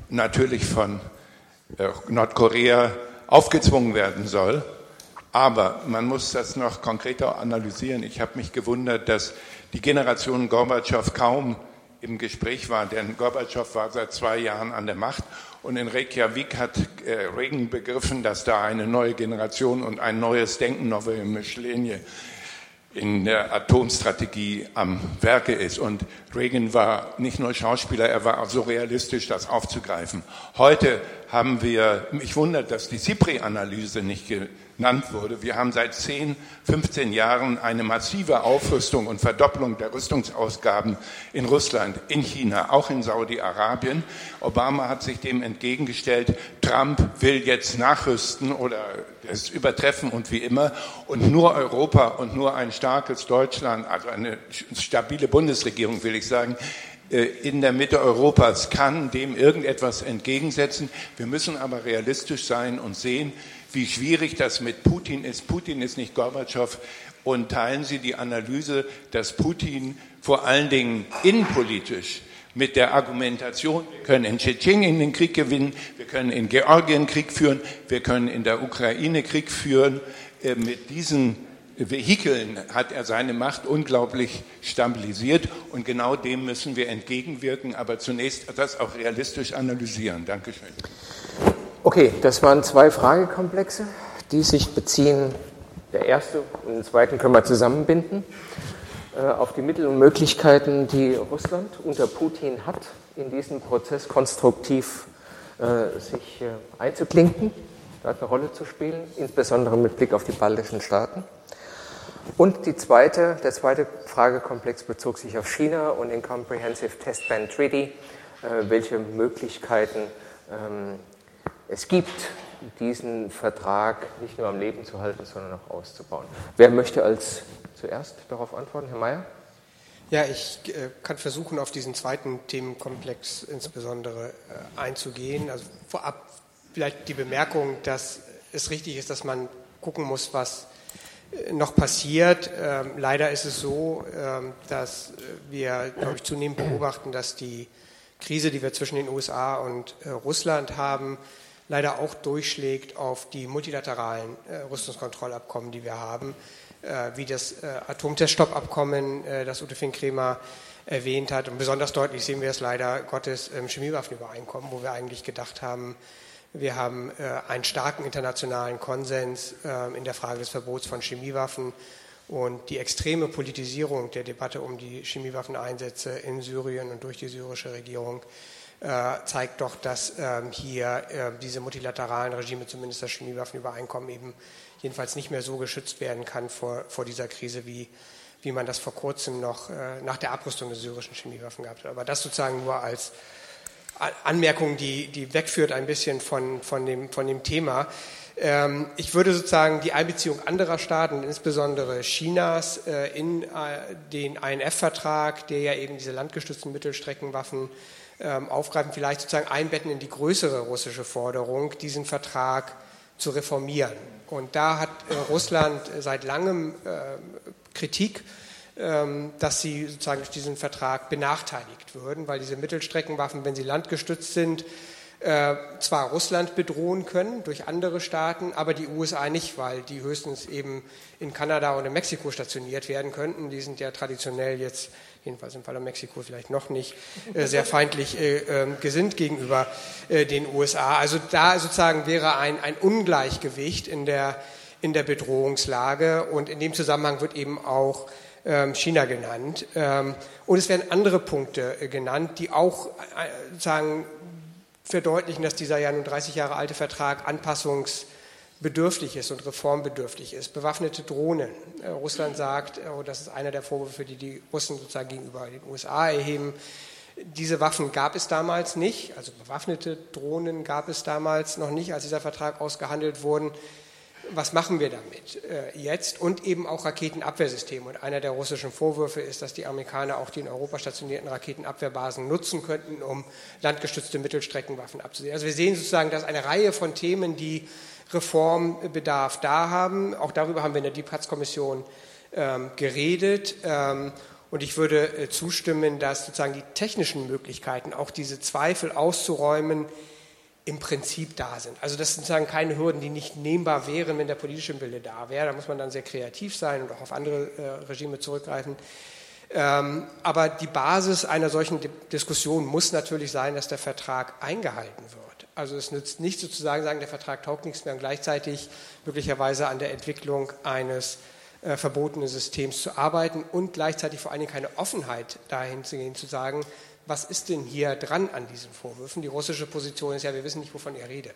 [SPEAKER 9] natürlich von äh, Nordkorea aufgezwungen werden soll. Aber man muss das noch konkreter analysieren. Ich habe mich gewundert, dass die Generation Gorbatschow kaum im Gespräch war, denn Gorbatschow war seit zwei Jahren an der Macht und in Reykjavik hat äh, Reagan begriffen, dass da eine neue Generation und ein neues Denken, neue Mischlinie in der Atomstrategie am Werke ist. Und Reagan war nicht nur Schauspieler, er war auch so realistisch, das aufzugreifen. Heute haben wir, mich wundert, dass die CIPRI-Analyse nicht genannt wurde. Wir haben seit 10, 15 Jahren eine massive Aufrüstung und Verdopplung der Rüstungsausgaben in Russland, in China, auch in Saudi-Arabien. Obama hat sich dem entgegengestellt. Trump will jetzt nachrüsten oder es übertreffen und wie immer. Und nur Europa und nur ein starkes Deutschland, also eine stabile Bundesregierung, will ich sagen, äh, in der Mitte Europas kann dem irgendetwas entgegensetzen. Wir müssen aber realistisch sein und sehen, wie schwierig das mit Putin ist. Putin ist nicht Gorbatschow. Und teilen Sie die Analyse, dass Putin vor allen Dingen innenpolitisch mit der Argumentation, wir können in Tschetschenien den Krieg gewinnen, wir können in Georgien Krieg führen, wir können in der Ukraine Krieg führen, äh, mit diesen Vehikeln hat er seine Macht unglaublich stabilisiert und genau dem müssen wir entgegenwirken, aber zunächst das auch realistisch analysieren. Dankeschön.
[SPEAKER 2] Okay, das waren zwei Fragekomplexe, die sich beziehen, der erste und den zweiten können wir zusammenbinden, äh, auf die Mittel und Möglichkeiten, die Russland unter Putin hat, in diesen Prozess konstruktiv äh, sich äh, einzuklinken, dort eine Rolle zu spielen, insbesondere mit Blick auf die baltischen Staaten. Und die zweite, der zweite Fragekomplex bezog sich auf China und den Comprehensive Test Ban Treaty, welche Möglichkeiten ähm, es gibt, diesen Vertrag nicht nur am Leben zu halten, sondern auch auszubauen. Wer möchte als zuerst darauf antworten, Herr Mayer?
[SPEAKER 5] Ja, ich äh, kann versuchen, auf diesen zweiten Themenkomplex insbesondere äh, einzugehen. Also vorab vielleicht die Bemerkung, dass es richtig ist, dass man gucken muss, was äh, noch passiert. Ähm, leider ist es so, ähm, dass wir, glaube ich, zunehmend beobachten, dass die Krise, die wir zwischen den USA und äh, Russland haben, leider auch durchschlägt auf die multilateralen äh, Rüstungskontrollabkommen, die wir haben, äh, wie das äh, Atomteststoppabkommen, äh, das Ute Fink-Kremer erwähnt hat. Und besonders deutlich sehen wir es leider Gottes im Chemiewaffenübereinkommen, wo wir eigentlich gedacht haben, wir haben äh, einen starken internationalen Konsens äh, in der Frage des Verbots von Chemiewaffen. Und die extreme Politisierung der Debatte um die Chemiewaffeneinsätze in Syrien und durch die syrische Regierung äh, zeigt doch, dass ähm, hier äh, diese multilateralen Regime, zumindest das Chemiewaffenübereinkommen, eben jedenfalls nicht mehr so geschützt werden kann vor, vor dieser Krise, wie, wie man das vor kurzem noch äh, nach der Abrüstung der syrischen Chemiewaffen gehabt hat. Aber das sozusagen nur als Anmerkung, die, die wegführt ein bisschen von, von, dem, von dem Thema. Ähm, ich würde sozusagen die Einbeziehung anderer Staaten, insbesondere Chinas, in den INF-Vertrag, der ja eben diese landgestützten Mittelstreckenwaffen ähm, aufgreifen, vielleicht sozusagen einbetten in die größere russische Forderung, diesen Vertrag zu reformieren. Und da hat äh, Russland seit langem äh, Kritik, ähm, dass sie sozusagen durch diesen Vertrag benachteiligt würden, weil diese Mittelstreckenwaffen, wenn sie landgestützt sind, äh, zwar Russland bedrohen können durch andere Staaten, aber die USA nicht, weil die höchstens eben in Kanada und in Mexiko stationiert werden könnten. Die sind ja traditionell jetzt, jedenfalls im Fall von Mexiko vielleicht noch nicht, äh, sehr feindlich äh, ähm, gesinnt gegenüber äh, den USA. Also da sozusagen wäre ein, ein Ungleichgewicht in der, in der Bedrohungslage und in dem Zusammenhang wird eben auch ähm, China genannt. Ähm, und es werden andere Punkte genannt, die auch sagen, verdeutlichen, dass dieser ja nun 30 Jahre alte Vertrag anpassungsbedürftig ist und reformbedürftig ist. Bewaffnete Drohnen. Äh, Russland sagt, oh, das ist einer der Vorwürfe, die die Russen sozusagen gegenüber den USA erheben. Diese Waffen gab es damals nicht, also bewaffnete Drohnen gab es damals noch nicht, als dieser Vertrag ausgehandelt wurde was machen wir damit äh, jetzt und eben auch Raketenabwehrsysteme. Und einer der russischen Vorwürfe ist, dass die Amerikaner auch die in Europa stationierten Raketenabwehrbasen nutzen könnten, um landgestützte Mittelstreckenwaffen abzusehen. Also wir sehen sozusagen, dass eine Reihe von Themen, die Reformbedarf da haben. Auch darüber haben wir in der Deep Cuts Kommission ähm, geredet. Ähm, und ich würde äh, zustimmen, dass sozusagen die technischen Möglichkeiten, auch diese Zweifel auszuräumen, im Prinzip da sind. Also das sind sozusagen keine Hürden, die nicht nehmbar wären, wenn der politische Wille da wäre. Da muss man dann sehr kreativ sein und auch auf andere äh, Regime zurückgreifen. Ähm, aber die Basis einer solchen Diskussion muss natürlich sein, dass der Vertrag eingehalten wird. Also es nützt nicht sozusagen sagen, der Vertrag taugt nichts mehr und gleichzeitig möglicherweise an der Entwicklung eines äh, verbotenen Systems zu arbeiten und gleichzeitig vor allen Dingen keine Offenheit dahin zu gehen, zu sagen, was ist denn hier dran an diesen Vorwürfen? Die russische Position ist ja, wir wissen nicht, wovon ihr redet.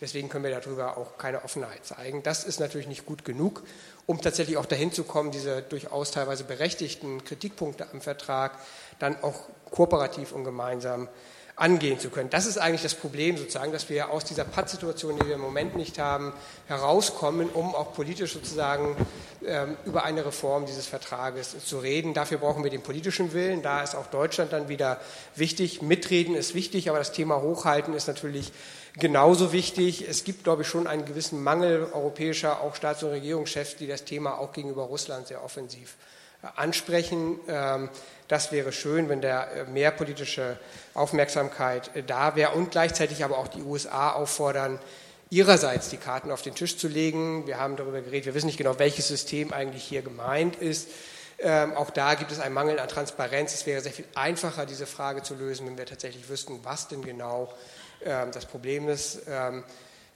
[SPEAKER 5] Deswegen können wir darüber auch keine Offenheit zeigen. Das ist natürlich nicht gut genug, um tatsächlich auch dahin zu kommen, diese durchaus teilweise berechtigten Kritikpunkte am Vertrag dann auch kooperativ und gemeinsam angehen zu können. Das ist eigentlich das Problem sozusagen, dass wir aus dieser Pattsituation, die wir im Moment nicht haben, herauskommen, um auch politisch sozusagen ähm, über eine Reform dieses Vertrages zu reden. Dafür brauchen wir den politischen Willen. Da ist auch Deutschland dann wieder wichtig. Mitreden ist wichtig, aber das Thema Hochhalten ist natürlich genauso wichtig. Es gibt, glaube ich, schon einen gewissen Mangel europäischer, auch Staats- und Regierungschefs, die das Thema auch gegenüber Russland sehr offensiv äh, ansprechen. Ähm, das wäre schön, wenn da äh, mehr politische Aufmerksamkeit äh, da wäre und gleichzeitig aber auch die USA auffordern, ihrerseits die Karten auf den Tisch zu legen. Wir haben darüber geredet, wir wissen nicht genau, welches System eigentlich hier gemeint ist. Ähm, auch da gibt es einen Mangel an Transparenz. Es wäre sehr viel einfacher, diese Frage zu lösen, wenn wir tatsächlich wüssten, was denn genau ähm, das Problem ist. Ähm, ein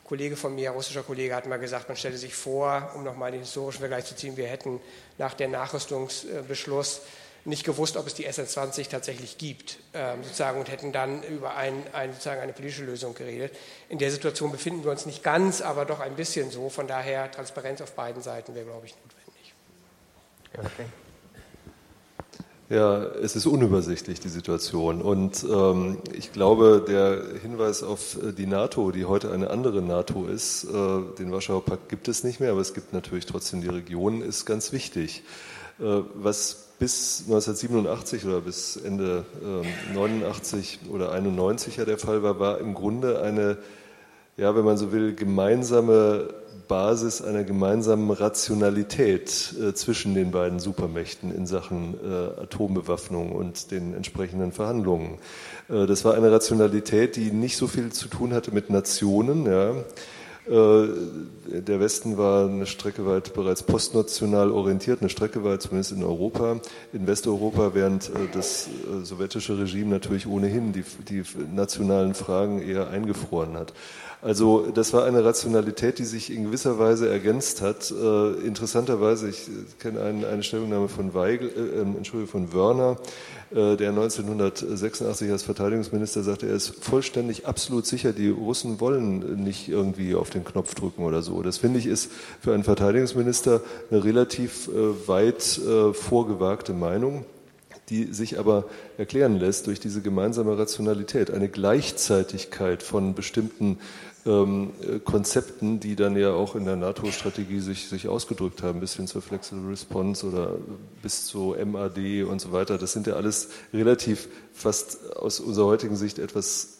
[SPEAKER 5] Kollege von mir, russischer Kollege, hat mal gesagt, man stelle sich vor, um nochmal den historischen Vergleich zu ziehen, wir hätten nach der Nachrüstungsbeschluss nicht gewusst, ob es die SN20 tatsächlich gibt, ähm, sozusagen, und hätten dann über ein, ein, sozusagen eine politische Lösung geredet. In der Situation befinden wir uns nicht ganz, aber doch ein bisschen so. Von daher Transparenz auf beiden Seiten wäre, glaube ich, notwendig.
[SPEAKER 6] okay. Ja, es ist unübersichtlich, die Situation. Und ähm, ich glaube, der Hinweis auf die NATO, die heute eine andere NATO ist, äh, den Warschauer Pakt gibt es nicht mehr, aber es gibt natürlich trotzdem die Region, ist ganz wichtig. Äh, was bis 1987 oder bis Ende äh, 89 oder 91 ja der Fall war, war im Grunde eine, ja, wenn man so will, gemeinsame Basis einer gemeinsamen Rationalität äh, zwischen den beiden Supermächten in Sachen äh, Atombewaffnung und den entsprechenden Verhandlungen. Äh, das war eine Rationalität, die nicht so viel zu tun hatte mit Nationen, ja, der Westen war eine Strecke weit bereits postnational orientiert, eine Strecke weit zumindest in Europa, in Westeuropa, während äh, das äh, sowjetische Regime natürlich ohnehin die, die nationalen Fragen eher eingefroren hat. Also das war eine Rationalität, die sich in gewisser Weise ergänzt hat. Äh, interessanterweise, ich kenne ein, eine Stellungnahme von Weigel, äh, Entschuldigung, von Wörner, äh, der 1986 als Verteidigungsminister sagte, er ist vollständig absolut sicher, die Russen wollen nicht irgendwie auf den Knopf drücken oder so. Das finde ich ist für einen Verteidigungsminister eine relativ äh, weit äh, vorgewagte Meinung die sich aber erklären lässt durch diese gemeinsame Rationalität, eine Gleichzeitigkeit von bestimmten ähm, Konzepten, die dann ja auch in der NATO-Strategie sich, sich ausgedrückt haben, bis hin zur Flexible Response oder bis zu MAD und so weiter. Das sind ja alles relativ fast aus unserer heutigen Sicht etwas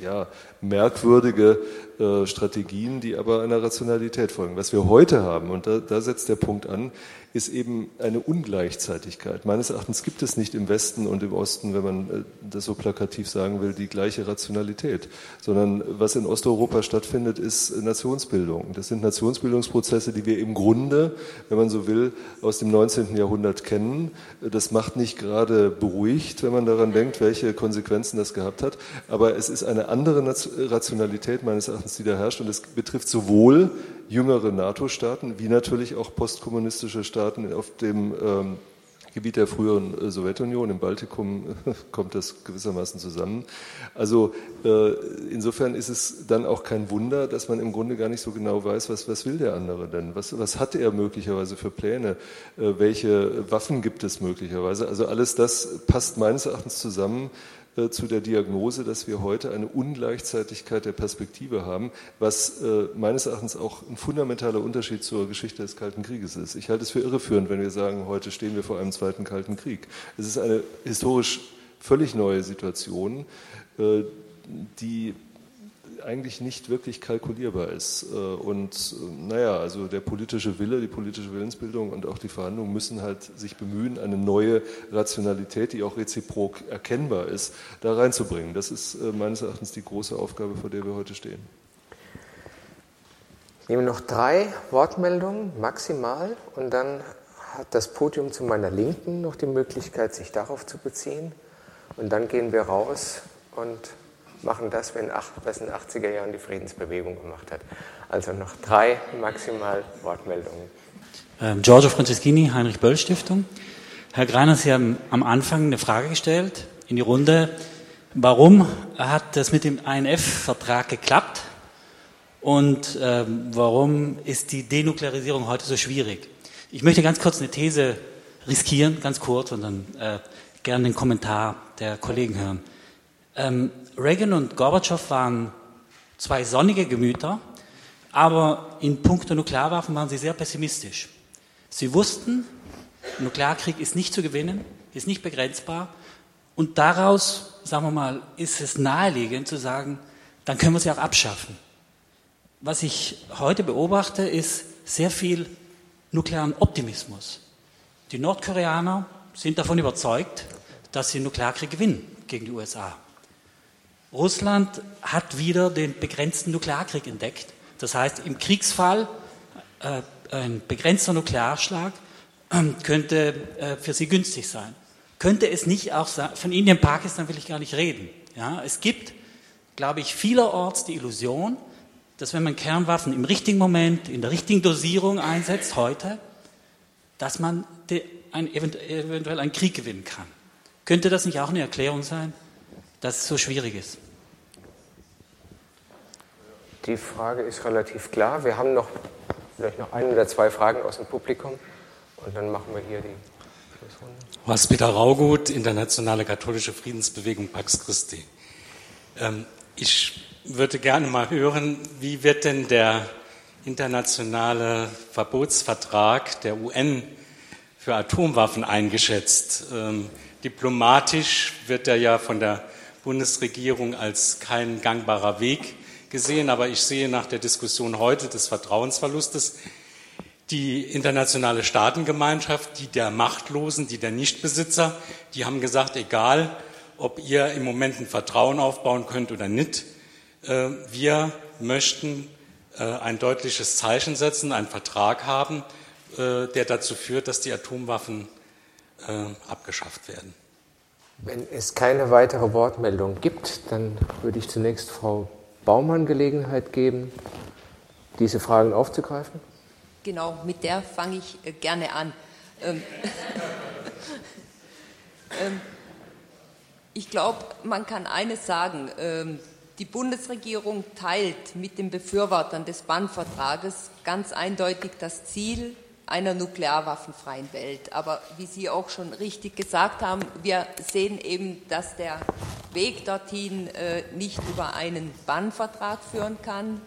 [SPEAKER 6] ja, merkwürdige äh, Strategien, die aber einer Rationalität folgen. Was wir heute haben, und da, da setzt der Punkt an, ist eben eine Ungleichzeitigkeit. Meines Erachtens gibt es nicht im Westen und im Osten, wenn man äh, das so plakativ sagen will, die gleiche Rationalität, sondern was in Osteuropa stattfindet, ist Nationsbildung. Das sind Nationsbildungsprozesse, die wir im Grunde, wenn man so will, aus dem 19. Jahrhundert kennen. Das macht nicht gerade beruhigt, wenn man daran denkt, welche Konsequenzen das gehabt hat, aber es ist eine andere Rationalität meines Erachtens, die da herrscht und es betrifft sowohl jüngere NATO-Staaten wie natürlich auch postkommunistische Staaten auf dem ähm, Gebiet der früheren äh, Sowjetunion, im Baltikum kommt das gewissermaßen zusammen. Also äh, insofern ist es dann auch kein Wunder, dass man im Grunde gar nicht so genau weiß, was, was will der andere denn? Was, was hat er möglicherweise für Pläne? Äh, welche Waffen gibt es möglicherweise? Also alles das passt meines Erachtens zusammen äh, zu der Diagnose, dass wir heute eine Ungleichzeitigkeit der Perspektive haben, was äh, meines Erachtens auch ein fundamentaler Unterschied zur Geschichte des Kalten Krieges ist. Ich halte es für irreführend, wenn wir sagen, heute stehen wir vor einem zweiten Kalten Krieg. Es ist eine historisch völlig neue Situation, äh, die eigentlich nicht wirklich kalkulierbar ist. Äh, und naja, also der politische Wille, die politische Willensbildung und auch die Verhandlungen müssen halt sich bemühen, eine neue Rationalität, die auch reziprok erkennbar ist, da reinzubringen. Das ist meines Erachtens die große Aufgabe, vor der wir heute stehen.
[SPEAKER 2] Ich nehme noch drei Wortmeldungen maximal und dann hat das Podium zu meiner Linken noch die Möglichkeit, sich darauf zu beziehen. Und dann gehen wir raus und machen das, was in den 80er Jahren die Friedensbewegung gemacht hat. Also noch drei maximal Wortmeldungen.
[SPEAKER 10] Ähm, Giorgio Franceschini, Heinrich Böll Stiftung. Herr Greiner, Sie haben am Anfang eine Frage gestellt in die Runde. Warum hat das mit dem INF-Vertrag geklappt? Und äh, warum ist die Denuklearisierung heute so schwierig? Ich möchte ganz kurz eine These riskieren, ganz kurz, und dann äh, gerne den Kommentar der Kollegen hören. Ähm, Reagan und Gorbatschow waren zwei sonnige Gemüter, aber in puncto Nuklearwaffen waren sie sehr pessimistisch. Sie wussten, Nuklearkrieg ist nicht zu gewinnen, ist nicht begrenzbar und daraus, sagen wir mal, ist es naheliegend zu sagen, dann können wir sie auch abschaffen. Was ich heute beobachte, ist sehr viel nuklearen Optimismus. Die Nordkoreaner sind davon überzeugt, dass sie den Nuklearkrieg gewinnen gegen die USA. Russland hat wieder den begrenzten Nuklearkrieg entdeckt. Das heißt, im Kriegsfall äh, ein begrenzter Nuklearschlag äh, könnte äh, für sie günstig sein. Könnte es nicht auch sein, von Indien, Pakistan will ich gar nicht reden. Ja, es gibt, glaube ich, vielerorts die Illusion, dass wenn man Kernwaffen im richtigen Moment, in der richtigen Dosierung einsetzt, heute, dass man ein, eventuell einen Krieg gewinnen kann. Könnte das nicht auch eine Erklärung sein, dass es so schwierig ist?
[SPEAKER 2] Die Frage ist relativ klar. Wir haben noch vielleicht noch ein oder zwei Fragen aus dem Publikum und dann machen wir hier die Schlussrunde.
[SPEAKER 11] Hans-Peter Raugut, Internationale Katholische Friedensbewegung Pax Christi. Ähm, ich würde gerne mal hören, wie wird denn der internationale Verbotsvertrag der UN für Atomwaffen eingeschätzt? Ähm, diplomatisch wird er ja von der Bundesregierung als kein gangbarer Weg gesehen, aber ich sehe nach der Diskussion heute des Vertrauensverlustes die internationale Staatengemeinschaft, die der Machtlosen, die der Nichtbesitzer, die haben gesagt, egal, ob ihr im Moment ein Vertrauen aufbauen könnt oder nicht, äh, wir möchten äh, ein deutliches Zeichen setzen, einen Vertrag haben, äh, der dazu führt, dass die Atomwaffen abgeschafft werden.
[SPEAKER 2] Wenn es keine weitere Wortmeldung gibt, dann würde ich zunächst Frau Baumann Gelegenheit geben, diese Fragen aufzugreifen.
[SPEAKER 4] Genau, mit der fange ich gerne an. Ähm, ähm, ich glaube, man kann eines sagen. Ähm, die Bundesregierung teilt mit den Befürwortern des Bannvertrages ganz eindeutig das Ziel einer nuklearwaffenfreien Welt. Aber wie Sie auch schon richtig gesagt haben, wir sehen eben, dass der Weg dorthin äh, nicht über einen Bannvertrag führen kann,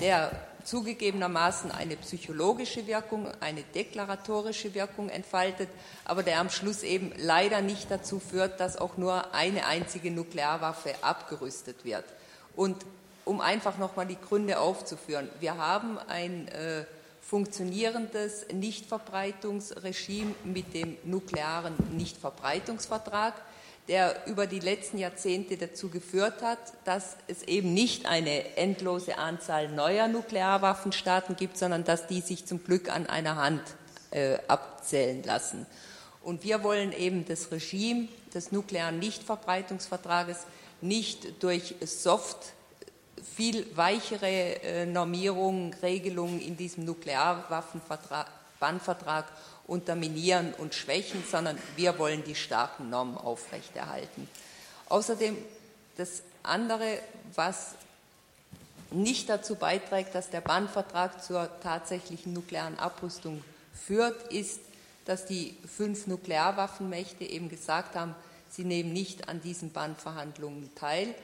[SPEAKER 4] der zugegebenermaßen eine psychologische Wirkung, eine deklaratorische Wirkung entfaltet, aber der am Schluss eben leider nicht dazu führt, dass auch nur eine einzige Nuklearwaffe abgerüstet wird. Und um einfach nochmal die Gründe aufzuführen, wir haben ein äh, funktionierendes Nichtverbreitungsregime mit dem nuklearen Nichtverbreitungsvertrag, der über die letzten Jahrzehnte dazu geführt hat, dass es eben nicht eine endlose Anzahl neuer Nuklearwaffenstaaten gibt, sondern dass die sich zum Glück an einer Hand äh, abzählen lassen. Und wir wollen eben das Regime des nuklearen Nichtverbreitungsvertrages nicht durch soft viel weichere äh, Normierungen, Regelungen in diesem Nuklearwaffenbannvertrag unterminieren und schwächen, sondern wir wollen die starken Normen aufrechterhalten. Außerdem das andere, was nicht dazu beiträgt, dass der Bannvertrag zur tatsächlichen nuklearen Abrüstung führt, ist, dass die fünf Nuklearwaffenmächte eben gesagt haben, Sie nehmen nicht an diesen Bannverhandlungen teil.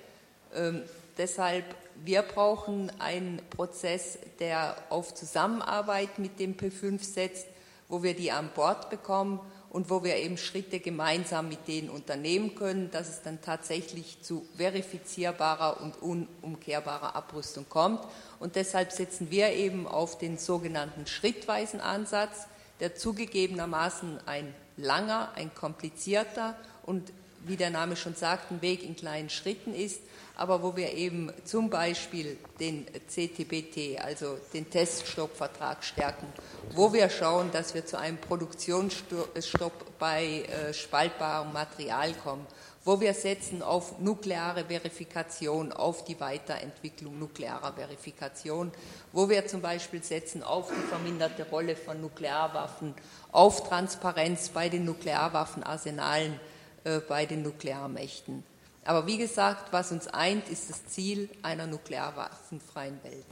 [SPEAKER 4] Ähm, deshalb, wir brauchen einen Prozess, der auf Zusammenarbeit mit dem P5 setzt, wo wir die an Bord bekommen und wo wir eben Schritte gemeinsam mit denen unternehmen können, dass es dann tatsächlich zu verifizierbarer und unumkehrbarer Abrüstung kommt. Und deshalb setzen wir eben auf den sogenannten schrittweisen Ansatz, der zugegebenermaßen ein langer, ein komplizierter und wie der Name schon sagt, ein Weg in kleinen Schritten ist, aber wo wir eben zum Beispiel den CTBT, also den Teststoppvertrag stärken, wo wir schauen, dass wir zu einem Produktionsstopp bei äh, spaltbarem Material kommen, wo wir setzen auf nukleare Verifikation, auf die Weiterentwicklung nuklearer Verifikation, wo wir zum Beispiel setzen auf die verminderte Rolle von Nuklearwaffen, auf Transparenz bei den Nuklearwaffenarsenalen äh, bei den Nuklearmächten. Aber wie gesagt, was uns eint, ist das Ziel einer nuklearwaffenfreien Welt.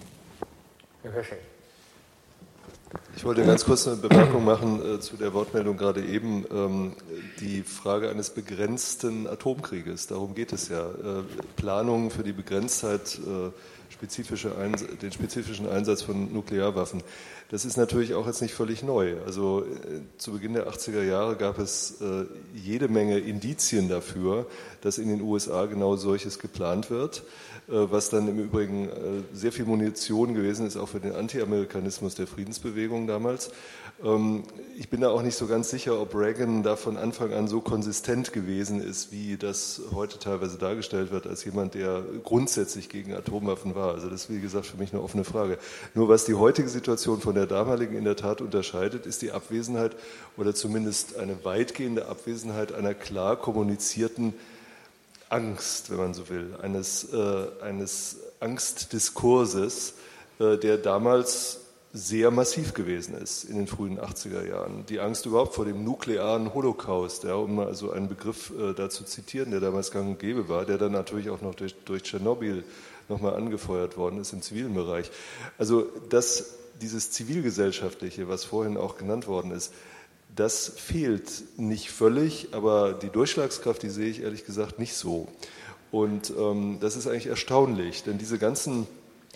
[SPEAKER 2] Herr Höschel.
[SPEAKER 6] Ich wollte ganz kurz eine Bemerkung machen äh, zu der Wortmeldung gerade eben. Ähm, die Frage eines begrenzten Atomkrieges, darum geht es ja. Äh, Planungen für die Begrenztheit, äh, spezifische den spezifischen Einsatz von Nuklearwaffen. Das ist natürlich auch jetzt nicht völlig neu. Also äh, zu Beginn der 80er Jahre gab es äh, jede Menge Indizien dafür, dass in den USA genau solches geplant wird, äh, was dann im Übrigen sehr viel Munition gewesen ist, auch für den Anti-Amerikanismus der Friedensbewegung damals. Ähm, ich bin da auch nicht so ganz sicher, ob Reagan da von Anfang an so konsistent gewesen ist, wie das heute teilweise dargestellt wird, als jemand, der grundsätzlich gegen Atomwaffen war. Also das ist, wie gesagt, für mich eine offene Frage. Nur was die heutige Situation von der damaligen in der Tat unterscheidet, ist die Abwesenheit oder zumindest eine weitgehende Abwesenheit einer klar kommunizierten Angst, wenn man so will, eines, äh, eines Angstdiskurses, äh, der damals sehr massiv gewesen ist in den frühen 80er Jahren. Die Angst überhaupt vor dem nuklearen Holocaust, ja, um mal so einen Begriff äh, da zu zitieren, der damals gang und gäbe war, der dann natürlich auch noch durch, durch Tschernobyl nochmal angefeuert worden ist im zivilen Bereich. Also das, dieses zivilgesellschaftliche, was vorhin auch genannt worden ist, das fehlt nicht völlig, aber die Durchschlagskraft, die sehe ich ehrlich gesagt nicht so. Und ähm, das ist eigentlich erstaunlich, denn diese ganzen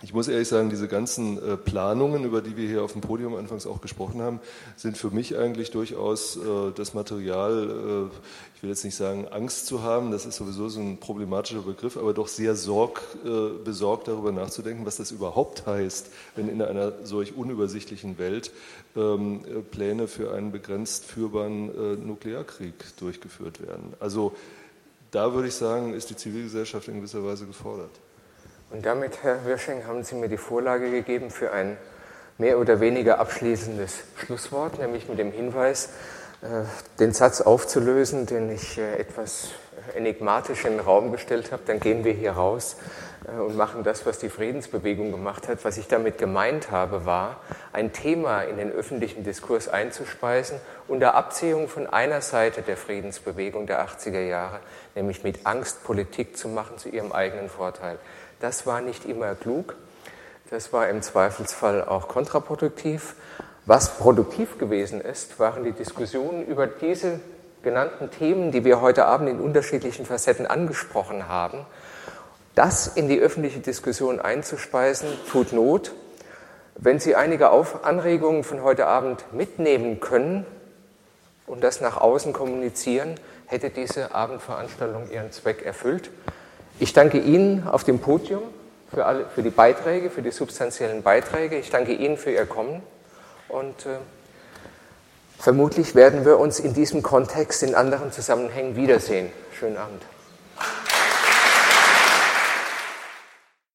[SPEAKER 6] ich muss ehrlich sagen, diese ganzen äh, Planungen, über die wir hier auf dem Podium anfangs auch gesprochen haben, sind für mich eigentlich durchaus äh, das Material, äh, ich will jetzt nicht sagen, Angst zu haben, das ist sowieso so ein problematischer Begriff, aber doch sehr sorg, besorgt darüber nachzudenken, was das überhaupt heißt, wenn in einer solch unübersichtlichen Welt ähm, Pläne für einen begrenzt führbaren Nuklearkrieg durchgeführt werden. Also da würde ich sagen, ist die Zivilgesellschaft in gewisser Weise gefordert.
[SPEAKER 2] Und damit, Herr Wirsching, haben Sie mir die Vorlage gegeben für ein mehr oder weniger abschließendes Schlusswort, nämlich mit dem Hinweis, äh, den Satz aufzulösen, den ich äh, etwas enigmatisch in den Raum gestellt habe. Dann gehen wir hier raus äh, und machen das, was die Friedensbewegung gemacht hat. Was ich damit gemeint habe, war, ein Thema in den öffentlichen Diskurs einzuspeisen, unter Abziehung von einer Seite der Friedensbewegung der 80er Jahre, nämlich mit Angst Politik zu machen zu ihrem eigenen Vorteil. Das war nicht immer klug. Das war im Zweifelsfall auch kontraproduktiv. Was produktiv gewesen ist, waren die Diskussionen über diese genannten Themen, die wir heute Abend in unterschiedlichen Facetten angesprochen haben. Das in die öffentliche Diskussion einzuspeisen, tut Not. Wenn Sie einige Anregungen von heute Abend mitnehmen können und das nach außen kommunizieren, hätte diese Abendveranstaltung ihren Zweck erfüllt. Ich danke Ihnen auf dem Podium für, alle, für die Beiträge, für die substanziellen Beiträge. Ich danke Ihnen für Ihr Kommen und äh, vermutlich werden wir uns in diesem Kontext in anderen Zusammenhängen wiedersehen. Schönen Abend.